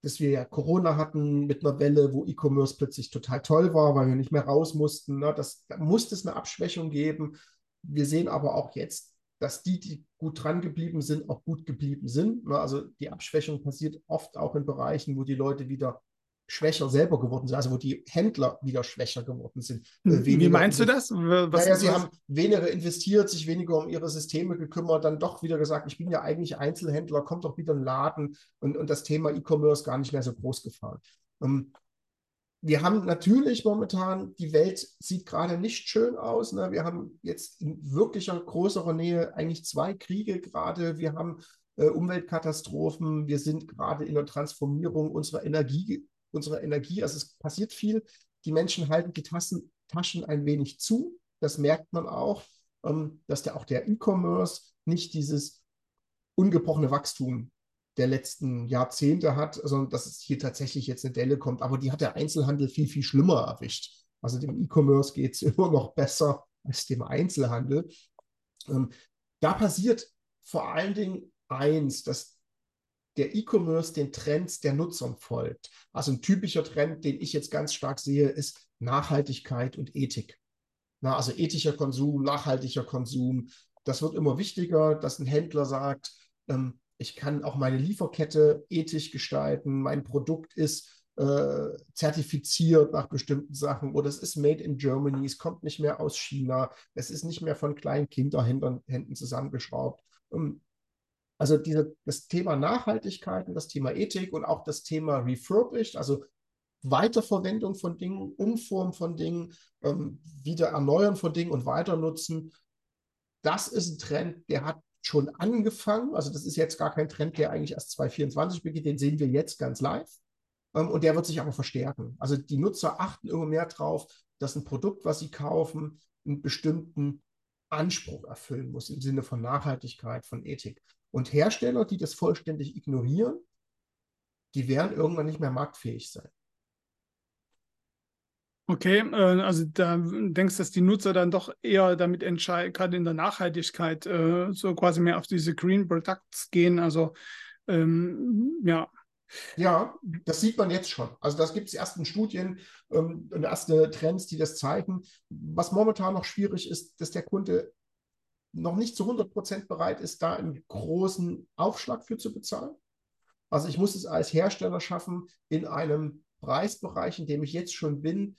dass wir ja Corona hatten mit einer Welle, wo E-Commerce plötzlich total toll war, weil wir nicht mehr raus mussten. Ne? Das, da musste es eine Abschwächung geben. Wir sehen aber auch jetzt, dass die, die gut dran geblieben sind, auch gut geblieben sind. Ne? Also die Abschwächung passiert oft auch in Bereichen, wo die Leute wieder schwächer selber geworden sind, also wo die Händler wieder schwächer geworden sind. Äh, Wie meinst du das? Was naja, sie was? haben weniger investiert, sich weniger um ihre Systeme gekümmert, dann doch wieder gesagt, ich bin ja eigentlich Einzelhändler, kommt doch wieder ein Laden und, und das Thema E-Commerce gar nicht mehr so groß gefahren. Ähm, wir haben natürlich momentan, die Welt sieht gerade nicht schön aus. Ne? Wir haben jetzt in wirklicher größerer Nähe eigentlich zwei Kriege gerade. Wir haben äh, Umweltkatastrophen. Wir sind gerade in der Transformierung unserer Energie, unserer Energie. Also es passiert viel. Die Menschen halten die Tassen, Taschen ein wenig zu. Das merkt man auch, ähm, dass der, auch der E-Commerce nicht dieses ungebrochene Wachstum der letzten Jahrzehnte hat, sondern dass es hier tatsächlich jetzt eine Delle kommt. Aber die hat der Einzelhandel viel, viel schlimmer erwischt. Also dem E-Commerce geht es immer noch besser als dem Einzelhandel. Ähm, da passiert vor allen Dingen eins, dass der E-Commerce den Trends der Nutzern folgt. Also ein typischer Trend, den ich jetzt ganz stark sehe, ist Nachhaltigkeit und Ethik. Na, also ethischer Konsum, nachhaltiger Konsum. Das wird immer wichtiger, dass ein Händler sagt, ähm, ich kann auch meine Lieferkette ethisch gestalten, mein Produkt ist äh, zertifiziert nach bestimmten Sachen oder es ist made in Germany, es kommt nicht mehr aus China, es ist nicht mehr von kleinen Kinderhänden zusammengeschraubt. Ähm, also diese, das Thema Nachhaltigkeit und das Thema Ethik und auch das Thema Refurbished, also Weiterverwendung von Dingen, Umform von Dingen, ähm, wieder erneuern von Dingen und weiter nutzen, das ist ein Trend, der hat schon angefangen. Also das ist jetzt gar kein Trend, der eigentlich erst 2024 beginnt, den sehen wir jetzt ganz live. Ähm, und der wird sich aber verstärken. Also die Nutzer achten immer mehr drauf, dass ein Produkt, was sie kaufen, einen bestimmten Anspruch erfüllen muss im Sinne von Nachhaltigkeit, von Ethik. Und Hersteller, die das vollständig ignorieren, die werden irgendwann nicht mehr marktfähig sein. Okay, äh, also da denkst du, dass die Nutzer dann doch eher damit entscheiden, gerade in der Nachhaltigkeit, äh, so quasi mehr auf diese Green Products gehen. Also ähm, ja. Ja, das sieht man jetzt schon. Also das gibt es ersten Studien ähm, und erste Trends, die das zeigen. Was momentan noch schwierig ist, dass der Kunde noch nicht zu 100 Prozent bereit ist, da einen großen Aufschlag für zu bezahlen. Also ich muss es als Hersteller schaffen, in einem Preisbereich, in dem ich jetzt schon bin,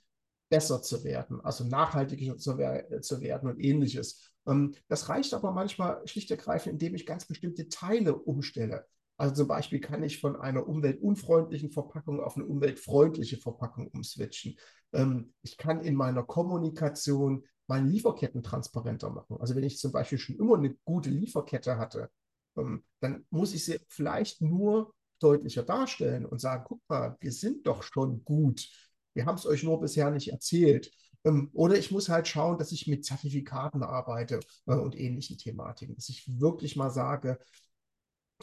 besser zu werden, also nachhaltiger zu, zu werden und ähnliches. Ähm, das reicht aber manchmal schlicht ergreifend, indem ich ganz bestimmte Teile umstelle. Also zum Beispiel kann ich von einer umweltunfreundlichen Verpackung auf eine umweltfreundliche Verpackung umswitchen. Ähm, ich kann in meiner Kommunikation meine Lieferketten transparenter machen. Also wenn ich zum Beispiel schon immer eine gute Lieferkette hatte, ähm, dann muss ich sie vielleicht nur deutlicher darstellen und sagen, guck mal, wir sind doch schon gut. Wir haben es euch nur bisher nicht erzählt. Ähm, oder ich muss halt schauen, dass ich mit Zertifikaten arbeite äh, und ähnlichen Thematiken, dass ich wirklich mal sage,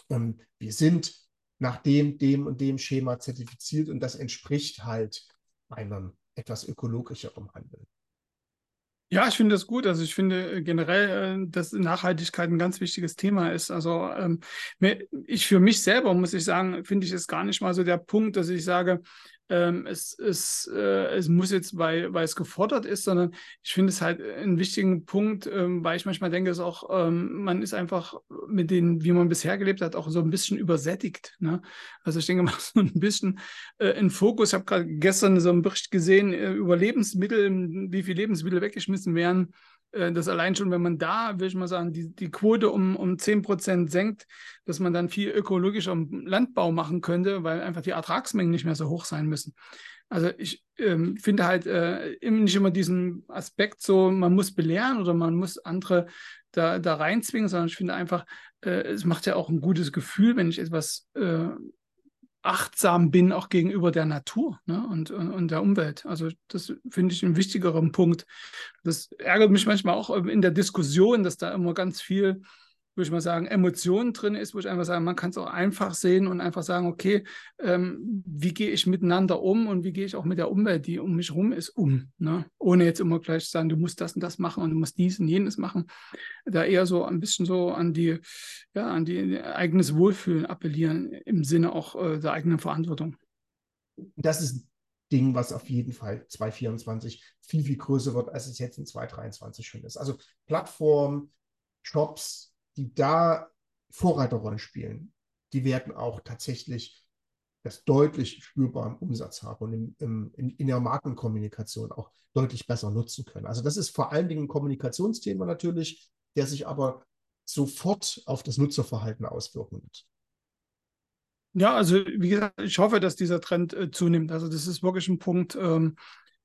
ähm, wir sind nach dem, dem und dem Schema zertifiziert und das entspricht halt einem etwas ökologischeren Handeln. Ja, ich finde das gut. Also ich finde äh, generell, äh, dass Nachhaltigkeit ein ganz wichtiges Thema ist. Also ähm, ich für mich selber muss ich sagen, finde ich es gar nicht mal so der Punkt, dass ich sage, ähm, es, es, äh, es muss jetzt, weil, weil es gefordert ist, sondern ich finde es halt einen wichtigen Punkt, ähm, weil ich manchmal denke, dass auch, ähm, man ist einfach mit den, wie man bisher gelebt hat, auch so ein bisschen übersättigt. Ne? Also ich denke mal so ein bisschen äh, in Fokus. Ich habe gerade gestern so einen Bericht gesehen äh, über Lebensmittel, wie viele Lebensmittel weggeschmissen werden dass allein schon, wenn man da, will ich mal sagen, die, die Quote um, um 10 Prozent senkt, dass man dann viel ökologischer Landbau machen könnte, weil einfach die Ertragsmengen nicht mehr so hoch sein müssen. Also ich ähm, finde halt äh, nicht immer diesen Aspekt so, man muss belehren oder man muss andere da, da reinzwingen, sondern ich finde einfach, äh, es macht ja auch ein gutes Gefühl, wenn ich etwas äh, achtsam bin, auch gegenüber der Natur ne, und, und, und, der Umwelt. Also das finde ich einen wichtigeren Punkt. Das ärgert mich manchmal auch in der Diskussion, dass da immer ganz viel würde ich mal sagen, Emotionen drin ist, wo ich einfach sage, man kann es auch einfach sehen und einfach sagen, okay, ähm, wie gehe ich miteinander um und wie gehe ich auch mit der Umwelt, die um mich herum ist, um. Ne? Ohne jetzt immer gleich zu sagen, du musst das und das machen und du musst dies und jenes machen. Da eher so ein bisschen so an die, ja, an die eigenes Wohlfühlen appellieren, im Sinne auch äh, der eigenen Verantwortung. Das ist Ding, was auf jeden Fall 2024 viel, viel größer wird, als es jetzt in 2023 schon ist. Also Plattformen, Shops, die da Vorreiterrollen spielen, die werden auch tatsächlich das deutlich spürbar im Umsatz haben und im, in, in der Markenkommunikation auch deutlich besser nutzen können. Also das ist vor allen Dingen ein Kommunikationsthema natürlich, der sich aber sofort auf das Nutzerverhalten auswirken wird. Ja, also wie gesagt, ich hoffe, dass dieser Trend äh, zunimmt. Also das ist wirklich ein Punkt, ähm,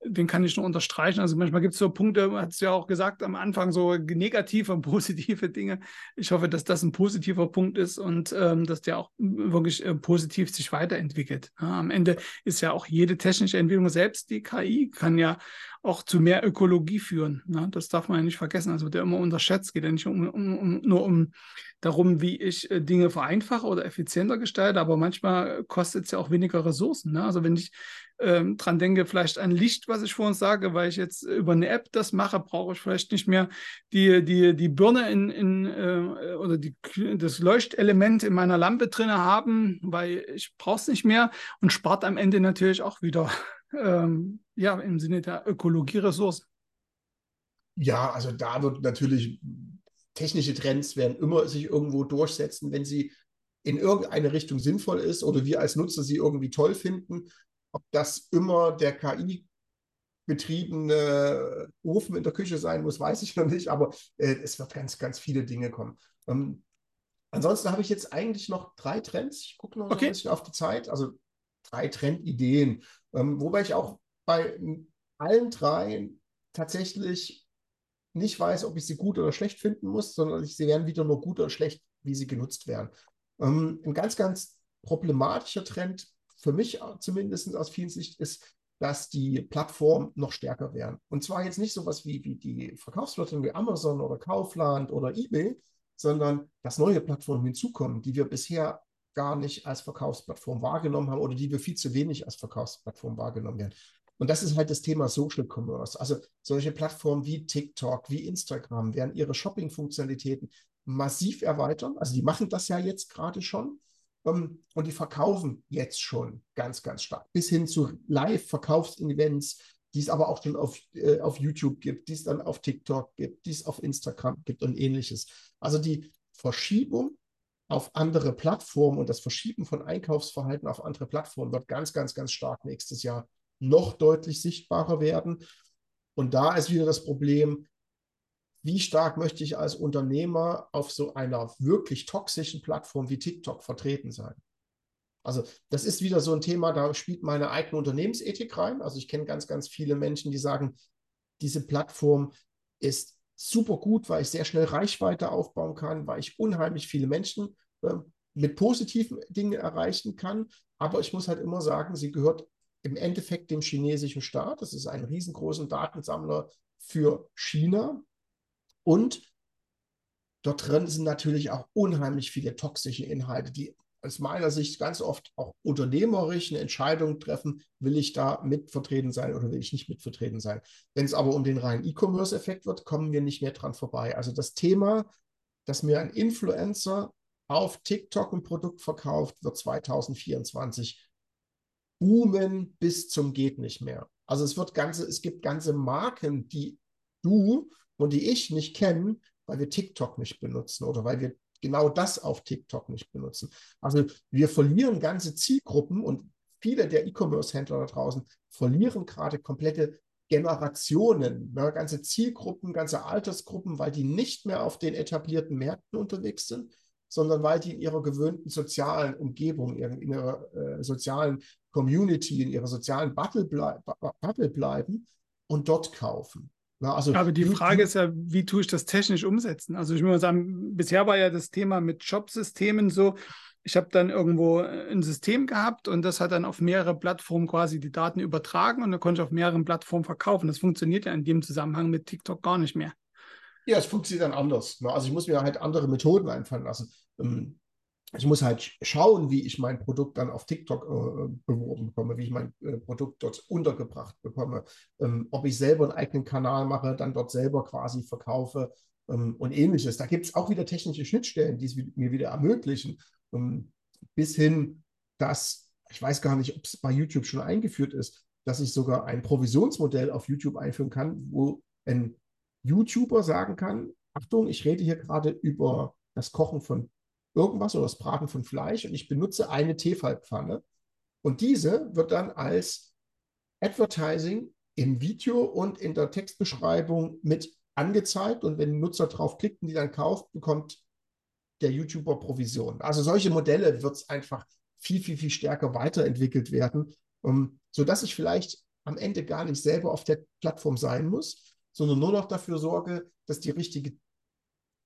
den kann ich nur unterstreichen. Also manchmal gibt es so Punkte, hat es ja auch gesagt am Anfang, so negative und positive Dinge. Ich hoffe, dass das ein positiver Punkt ist und ähm, dass der auch wirklich äh, positiv sich weiterentwickelt. Ja, am Ende ist ja auch jede technische Entwicklung, selbst die KI, kann ja auch zu mehr Ökologie führen. Ne? Das darf man ja nicht vergessen. Also der immer unterschätzt, geht ja nicht um, um, um, nur um darum, wie ich äh, Dinge vereinfache oder effizienter gestalte, aber manchmal kostet es ja auch weniger Ressourcen. Ne? Also wenn ich ähm, dran denke, vielleicht an Licht, was ich vorhin sage, weil ich jetzt über eine App das mache, brauche ich vielleicht nicht mehr die, die, die Birne in, in äh, oder die, das Leuchtelement in meiner Lampe drin haben, weil ich brauche es nicht mehr und spart am Ende natürlich auch wieder ähm, ja, im Sinne der Ökologie-Ressourcen. Ja, also da wird natürlich technische Trends werden immer sich irgendwo durchsetzen, wenn sie in irgendeine Richtung sinnvoll ist oder wir als Nutzer sie irgendwie toll finden. Ob das immer der KI betriebene Ofen in der Küche sein muss, weiß ich noch nicht, aber äh, es wird ganz, ganz viele Dinge kommen. Ähm, ansonsten habe ich jetzt eigentlich noch drei Trends. Ich gucke noch okay. ein bisschen auf die Zeit. Also drei Trendideen. Ähm, wobei ich auch bei allen drei tatsächlich nicht weiß, ob ich sie gut oder schlecht finden muss, sondern sie werden wieder nur gut oder schlecht, wie sie genutzt werden. Ähm, ein ganz, ganz problematischer Trend, für mich zumindest aus vielen Sicht, ist, dass die Plattformen noch stärker werden. Und zwar jetzt nicht so was wie, wie die Verkaufsplattformen wie Amazon oder Kaufland oder eBay, sondern dass neue Plattformen hinzukommen, die wir bisher gar nicht als Verkaufsplattform wahrgenommen haben oder die wir viel zu wenig als Verkaufsplattform wahrgenommen werden. Und das ist halt das Thema Social Commerce. Also solche Plattformen wie TikTok, wie Instagram werden ihre Shopping-Funktionalitäten massiv erweitern. Also die machen das ja jetzt gerade schon. Ähm, und die verkaufen jetzt schon ganz, ganz stark. Bis hin zu Live-Verkaufsevents, die es aber auch schon auf, äh, auf YouTube gibt, die es dann auf TikTok gibt, die es auf Instagram gibt und ähnliches. Also die Verschiebung auf andere Plattformen und das Verschieben von Einkaufsverhalten auf andere Plattformen wird ganz, ganz, ganz stark nächstes Jahr noch deutlich sichtbarer werden. Und da ist wieder das Problem, wie stark möchte ich als Unternehmer auf so einer wirklich toxischen Plattform wie TikTok vertreten sein? Also das ist wieder so ein Thema, da spielt meine eigene Unternehmensethik rein. Also ich kenne ganz, ganz viele Menschen, die sagen, diese Plattform ist super gut, weil ich sehr schnell Reichweite aufbauen kann, weil ich unheimlich viele Menschen äh, mit positiven Dingen erreichen kann. Aber ich muss halt immer sagen, sie gehört im Endeffekt dem chinesischen Staat. Das ist ein riesengroßer Datensammler für China. Und dort drin sind natürlich auch unheimlich viele toxische Inhalte, die aus meiner Sicht ganz oft auch unternehmerisch eine Entscheidung treffen, will ich da mitvertreten sein oder will ich nicht mitvertreten sein. Wenn es aber um den reinen E-Commerce-Effekt wird, kommen wir nicht mehr dran vorbei. Also das Thema, dass mir ein Influencer auf TikTok ein Produkt verkauft, wird 2024 boomen bis zum geht nicht mehr. Also es wird ganze, es gibt ganze Marken, die du und die ich nicht kennen, weil wir TikTok nicht benutzen oder weil wir genau das auf TikTok nicht benutzen. Also wir verlieren ganze Zielgruppen und viele der E-Commerce-Händler da draußen verlieren gerade komplette Generationen, ne, ganze Zielgruppen, ganze Altersgruppen, weil die nicht mehr auf den etablierten Märkten unterwegs sind, sondern weil die in ihrer gewöhnten sozialen Umgebung, in ihrer äh, sozialen Community, in ihrer sozialen Bubble, blei Bubble bleiben und dort kaufen. Na, also Aber die Frage ist ja, wie tue ich das technisch umsetzen? Also ich muss sagen, bisher war ja das Thema mit Jobsystemen so, ich habe dann irgendwo ein System gehabt und das hat dann auf mehrere Plattformen quasi die Daten übertragen und dann konnte ich auf mehreren Plattformen verkaufen. Das funktioniert ja in dem Zusammenhang mit TikTok gar nicht mehr. Ja, es funktioniert dann anders. Ne? Also ich muss mir halt andere Methoden einfallen lassen. Ich muss halt schauen, wie ich mein Produkt dann auf TikTok äh, beworben bekomme, wie ich mein äh, Produkt dort untergebracht bekomme, ähm, ob ich selber einen eigenen Kanal mache, dann dort selber quasi verkaufe ähm, und ähnliches. Da gibt es auch wieder technische Schnittstellen, die es mir wieder ermöglichen, ähm, bis hin, dass, ich weiß gar nicht, ob es bei YouTube schon eingeführt ist, dass ich sogar ein Provisionsmodell auf YouTube einführen kann, wo ein YouTuber sagen kann, Achtung, ich rede hier gerade über das Kochen von irgendwas oder das Braten von Fleisch und ich benutze eine Tefalpfanne. Und diese wird dann als Advertising im Video und in der Textbeschreibung mit angezeigt. Und wenn ein Nutzer drauf klickt und die dann kauft, bekommt der YouTuber Provision. Also solche Modelle wird es einfach viel, viel, viel stärker weiterentwickelt werden, um, sodass ich vielleicht am Ende gar nicht selber auf der Plattform sein muss, sondern nur noch dafür sorge, dass die richtige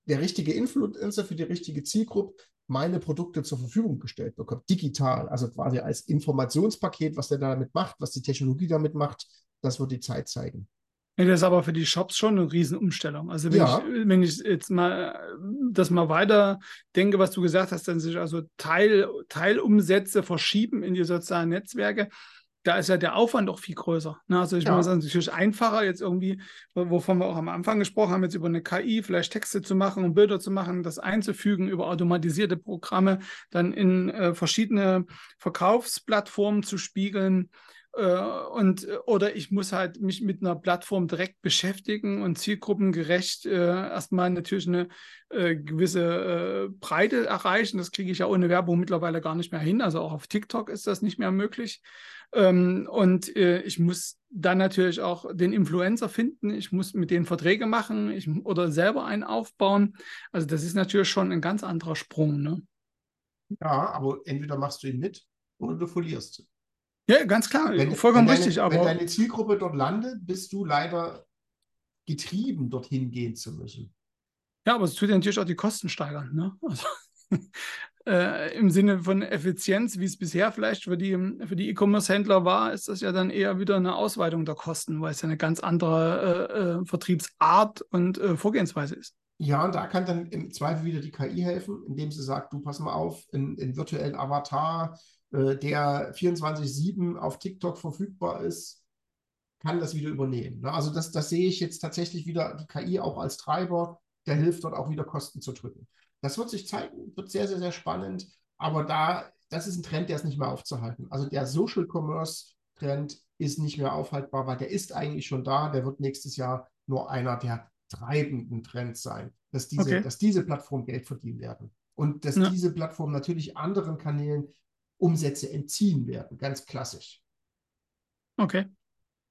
der richtige Influencer für die richtige Zielgruppe meine Produkte zur Verfügung gestellt bekommt, digital, also quasi als Informationspaket, was der damit macht, was die Technologie damit macht, das wird die Zeit zeigen. Ja, das ist aber für die Shops schon eine Riesenumstellung. Also wenn, ja. ich, wenn ich jetzt mal das mal weiter denke, was du gesagt hast, dann sich also Teil, Teilumsätze verschieben in die sozialen Netzwerke, da ist ja der Aufwand auch viel größer. Ne? Also ich ja. meine, es ist natürlich einfacher, jetzt irgendwie, wovon wir auch am Anfang gesprochen haben, jetzt über eine KI vielleicht Texte zu machen und Bilder zu machen, das einzufügen über automatisierte Programme, dann in äh, verschiedene Verkaufsplattformen zu spiegeln. Äh, und oder ich muss halt mich mit einer Plattform direkt beschäftigen und zielgruppengerecht äh, erstmal natürlich eine äh, gewisse äh, Breite erreichen. Das kriege ich ja ohne Werbung mittlerweile gar nicht mehr hin. Also auch auf TikTok ist das nicht mehr möglich. Ähm, und äh, ich muss dann natürlich auch den Influencer finden. Ich muss mit denen Verträge machen ich, oder selber einen aufbauen. Also das ist natürlich schon ein ganz anderer Sprung. Ne? Ja, aber entweder machst du ihn mit oder du verlierst. Ja, ganz klar, wenn, vollkommen wenn deine, richtig. Aber wenn deine Zielgruppe dort landet, bist du leider getrieben, dorthin gehen zu müssen. Ja, aber es tut ja natürlich auch die Kosten steigern. Ne? Also, äh, im Sinne von Effizienz, wie es bisher vielleicht für die, für E-Commerce-Händler war, ist das ja dann eher wieder eine Ausweitung der Kosten, weil es ja eine ganz andere äh, äh, Vertriebsart und äh, Vorgehensweise ist. Ja, und da kann dann im Zweifel wieder die KI helfen, indem sie sagt, du pass mal auf, in, in virtuellen Avatar, äh, der 24-7 auf TikTok verfügbar ist, kann das wieder übernehmen. Ne? Also das, das sehe ich jetzt tatsächlich wieder, die KI auch als Treiber, der hilft dort auch wieder Kosten zu drücken. Das wird sich zeigen, wird sehr, sehr, sehr spannend. Aber da, das ist ein Trend, der ist nicht mehr aufzuhalten. Also der Social Commerce Trend ist nicht mehr aufhaltbar, weil der ist eigentlich schon da. Der wird nächstes Jahr nur einer der treibenden Trends sein, dass diese, okay. dass diese Plattformen Geld verdienen werden. Und dass ja. diese Plattformen natürlich anderen Kanälen Umsätze entziehen werden, ganz klassisch. Okay.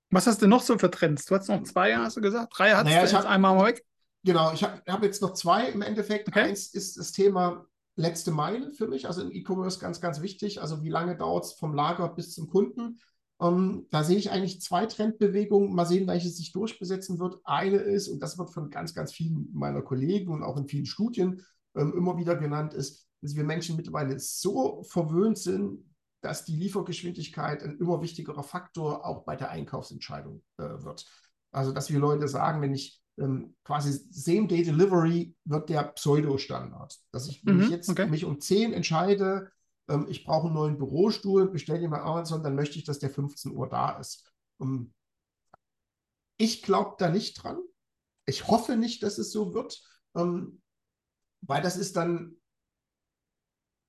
Was hast du noch so für Trends? Du hast noch zwei, hast du gesagt? Drei hast naja, du jetzt einmal mal weg? Genau, ich habe hab jetzt noch zwei im Endeffekt. Okay. Eins ist das Thema letzte Meile für mich, also im E-Commerce ganz, ganz wichtig. Also wie lange dauert es vom Lager bis zum Kunden? Um, ähm, da sehe ich eigentlich zwei Trendbewegungen. Mal sehen, welche sich durchbesetzen wird. Eine ist, und das wird von ganz, ganz vielen meiner Kollegen und auch in vielen Studien ähm, immer wieder genannt, ist, dass wir Menschen mittlerweile so verwöhnt sind, dass die Liefergeschwindigkeit ein immer wichtigerer Faktor auch bei der Einkaufsentscheidung äh, wird. Also, dass wir Leute sagen, wenn ich quasi Same-Day-Delivery wird der Pseudo-Standard. Dass ich, wenn mhm, ich jetzt okay. mich um 10 entscheide, ähm, ich brauche einen neuen Bürostuhl, bestelle ihn bei Amazon, dann möchte ich, dass der 15 Uhr da ist. Um, ich glaube da nicht dran. Ich hoffe nicht, dass es so wird, ähm, weil das ist dann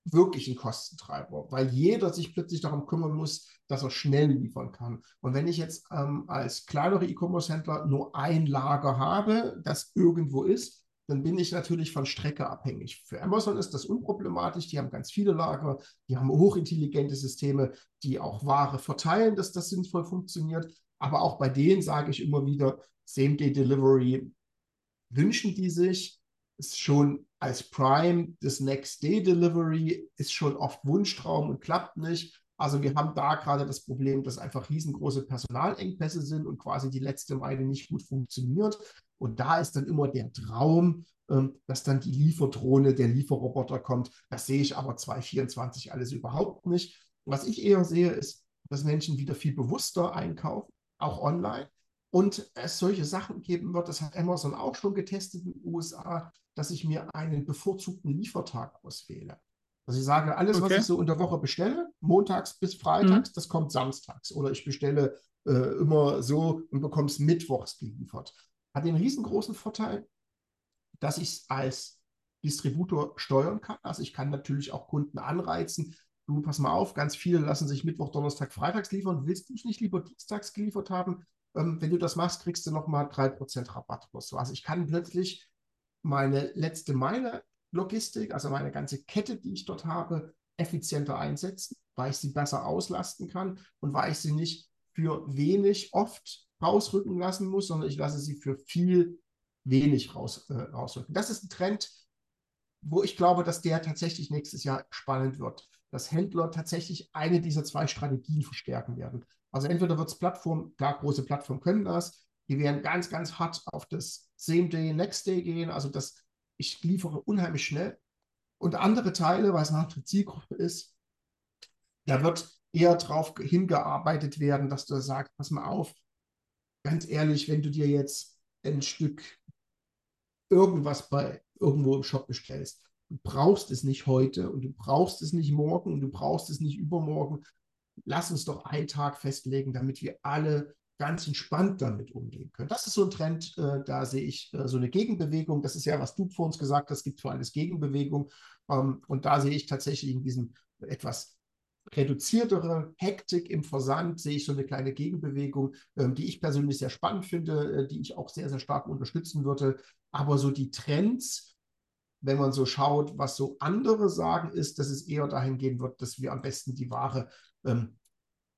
wirklich ein Kostentreiber, weil jeder sich plötzlich darum kümmern muss, dass er schnell liefern kann. Und wenn ich jetzt ähm, als kleinere E-Commerce-Händler nur ein Lager habe, das irgendwo ist, dann bin ich natürlich von Strecke abhängig. Für Amazon ist das unproblematisch. Die haben ganz viele Lager, die haben hochintelligente Systeme, die auch Ware verteilen, dass das sinnvoll funktioniert. Aber auch bei denen sage ich immer wieder, Same-Day-Delivery wünschen die sich ist schon als Prime das Next Day Delivery ist schon oft Wunschtraum und klappt nicht. Also wir haben da gerade das Problem, dass einfach riesengroße Personalengpässe sind und quasi die letzte Meile nicht gut funktioniert. Und da ist dann immer der Traum, ähm, dass dann die Lieferdrohne, der Lieferroboter kommt. Das sehe ich aber 2024 alles überhaupt nicht. Was ich eher sehe, ist, dass Menschen wieder viel bewusster einkaufen, auch online und es solche Sachen geben wird, das hat Amazon auch schon getestet in den USA, dass ich mir einen bevorzugten Liefertag auswähle. Also ich sage, alles, okay. was ich so unter Woche bestelle, montags bis freitags, mhm. das kommt samstags. Oder ich bestelle äh, immer so und bekomme es mittwochs geliefert. Hat den riesengroßen Vorteil, dass ich es als Distributor steuern kann. Also ich kann natürlich auch Kunden anreizen. Du, pass mal auf, ganz viele lassen sich Mittwoch, Donnerstag, Freitags liefern. Willst du nicht lieber dienstags geliefert haben? ähm, wenn du das machst, kriegst du nochmal 3% Rabatt oder so. Also ich kann plötzlich meine letzte Meile Logistik, also meine ganze Kette, die ich dort habe, effizienter einsetzen, weil ich sie besser auslasten kann und weil ich sie nicht für wenig oft rausrücken lassen muss, sondern ich lasse sie für viel wenig raus, äh, rausrücken. Das ist ein Trend, wo ich glaube, dass der tatsächlich nächstes Jahr spannend wird, dass Händler tatsächlich eine dieser zwei Strategien verstärken werden. Also entweder wird es Plattform, klar, große Plattformen können das, die werden ganz, ganz hart auf das Same Day, Next Day gehen, also das, ich liefere unheimlich schnell. Und andere Teile, weil es eine andere Zielgruppe ist, da wird eher darauf hingearbeitet werden, dass du sagst, pass mal auf, ganz ehrlich, wenn du dir jetzt ein Stück irgendwas bei irgendwo im Shop bestellst, du brauchst es nicht heute und du brauchst es nicht morgen und du brauchst es nicht übermorgen, lass uns doch einen Tag festlegen, damit wir alle ganz entspannt damit umgehen können. Das ist so ein Trend, äh, da sehe ich äh, so eine Gegenbewegung. Das ist ja, was du vor uns gesagt hast, es gibt für alles Gegenbewegung. Ähm, und da sehe ich tatsächlich in diesem etwas reduziertere Hektik im Versand, sehe ich so eine kleine Gegenbewegung, ähm, die ich persönlich sehr spannend finde, äh, die ich auch sehr, sehr stark unterstützen würde. Aber so die Trends, wenn man so schaut, was so andere sagen, ist, dass es eher dahin gehen wird, dass wir am besten die Ware ähm,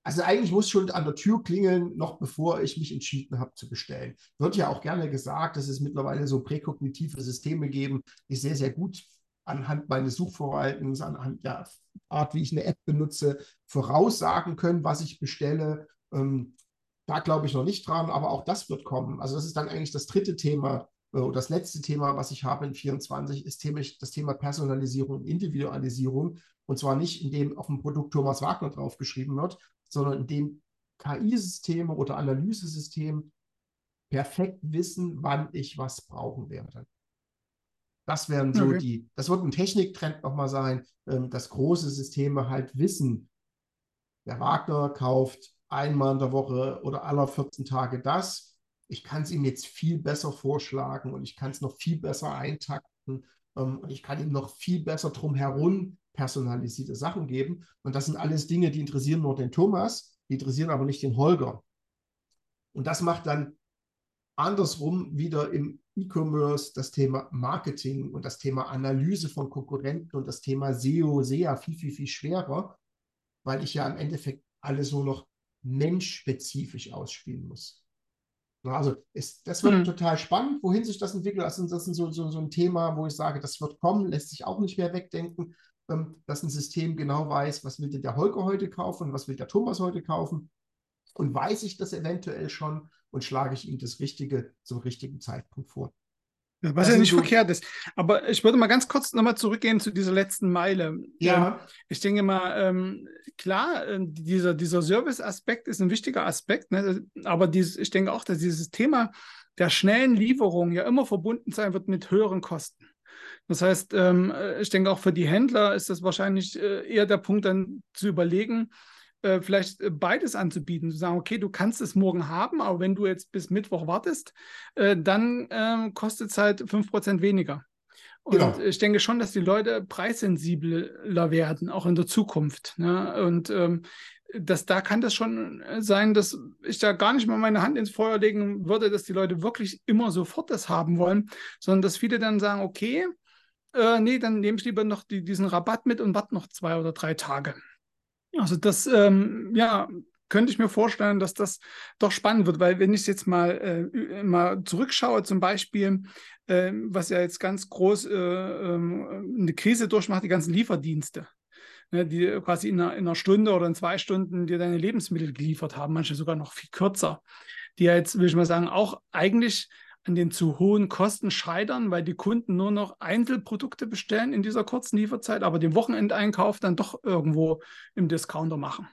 also eigentlich muss schon an der Tür klingeln, noch bevor ich mich entschieden habe zu bestellen. Wird ja auch gerne gesagt, dass es mittlerweile so präkognitive Systeme geben, die sehr, sehr gut anhand meines Suchverhaltens, anhand der Art, wie ich eine App benutze, voraussagen können, was ich bestelle. Ähm, da glaube ich noch nicht dran, aber auch das wird kommen. Also das ist dann eigentlich das dritte Thema, äh, das letzte Thema, was ich habe in 24, ist das Thema Personalisierung und Individualisierung. Und zwar nicht, indem auf dem Produkt Thomas Wagner draufgeschrieben wird, sondern indem KI-Systeme oder Analysesysteme perfekt wissen, wann ich was brauchen werde. Das werden so okay. die, das wird ein Techniktrend nochmal sein, ähm, dass große Systeme halt wissen, der Wagner kauft einmal in der Woche oder aller 14 Tage das. Ich kann es ihm jetzt viel besser vorschlagen und ich kann es noch viel besser eintakten ähm, und ich kann ihm noch viel besser drumherum personalisierte Sachen geben. Und das sind alles Dinge, die interessieren nur den Thomas, die interessieren aber nicht den Holger. Und das macht dann andersrum wieder im E-Commerce das Thema Marketing und das Thema Analyse von Konkurrenten und das Thema SEO, SEA viel, viel, viel schwerer, weil ich ja im Endeffekt alles nur noch menschspezifisch ausspielen muss. Also ist, das wird mhm. total spannend, wohin sich das entwickelt. Das ist, das ist so, so, so, ein Thema, wo ich sage, das wird kommen, lässt sich auch nicht mehr wegdenken, ähm, dass ein System genau weiß, was will denn der Holger heute kaufen, was will der Thomas heute kaufen. Und weiß ich das eventuell schon und schlage ich ihm das Richtige zum richtigen Zeitpunkt vor. Ja, was das ja nicht so verkehrt ist. Aber ich würde mal ganz kurz nochmal zurückgehen zu dieser letzten Meile. Ja. Ich denke mal, ähm, klar, äh, dieser, dieser Service-Aspekt ist ein wichtiger Aspekt, ne? aber dieses, ich denke auch, dass dieses Thema der schnellen Lieferung ja immer verbunden sein wird mit höheren Kosten. Das heißt, ähm, äh, ich denke auch für die Händler ist das wahrscheinlich äh, eher der Punkt, dann zu überlegen, äh, vielleicht äh, beides anzubieten, zu sagen, okay, du kannst es morgen haben, aber wenn du jetzt bis Mittwoch wartest, äh, dann ähm, kostet es halt 5% weniger. Und genau. ich denke schon, dass die Leute preissensibler werden, auch in der Zukunft. Ne? Und ähm, dass da kann das schon sein, dass ich da gar nicht mal meine Hand ins Feuer legen würde, dass die Leute wirklich immer sofort das haben wollen, sondern dass viele dann sagen, okay, äh, nee, dann nehme ich lieber noch die, diesen Rabatt mit und warte noch zwei oder drei Tage. Also das, ähm, ja, könnte ich mir vorstellen, dass das doch spannend wird, weil wenn ich jetzt mal, äh, mal zurückschaue, zum Beispiel, äh, was ja jetzt ganz groß äh, ähm, eine Krise durchmacht, die ganzen Lieferdienste, ne, die quasi in einer, in einer, Stunde oder in zwei Stunden dir deine Lebensmittel geliefert haben, manche sogar noch viel kürzer, die ja jetzt, will ich mal sagen, auch eigentlich an den zu hohen Kosten scheitern, weil die Kunden nur noch Einzelprodukte bestellen in dieser kurzen Lieferzeit, aber den Wochenendeinkauf dann doch irgendwo im Discounter machen.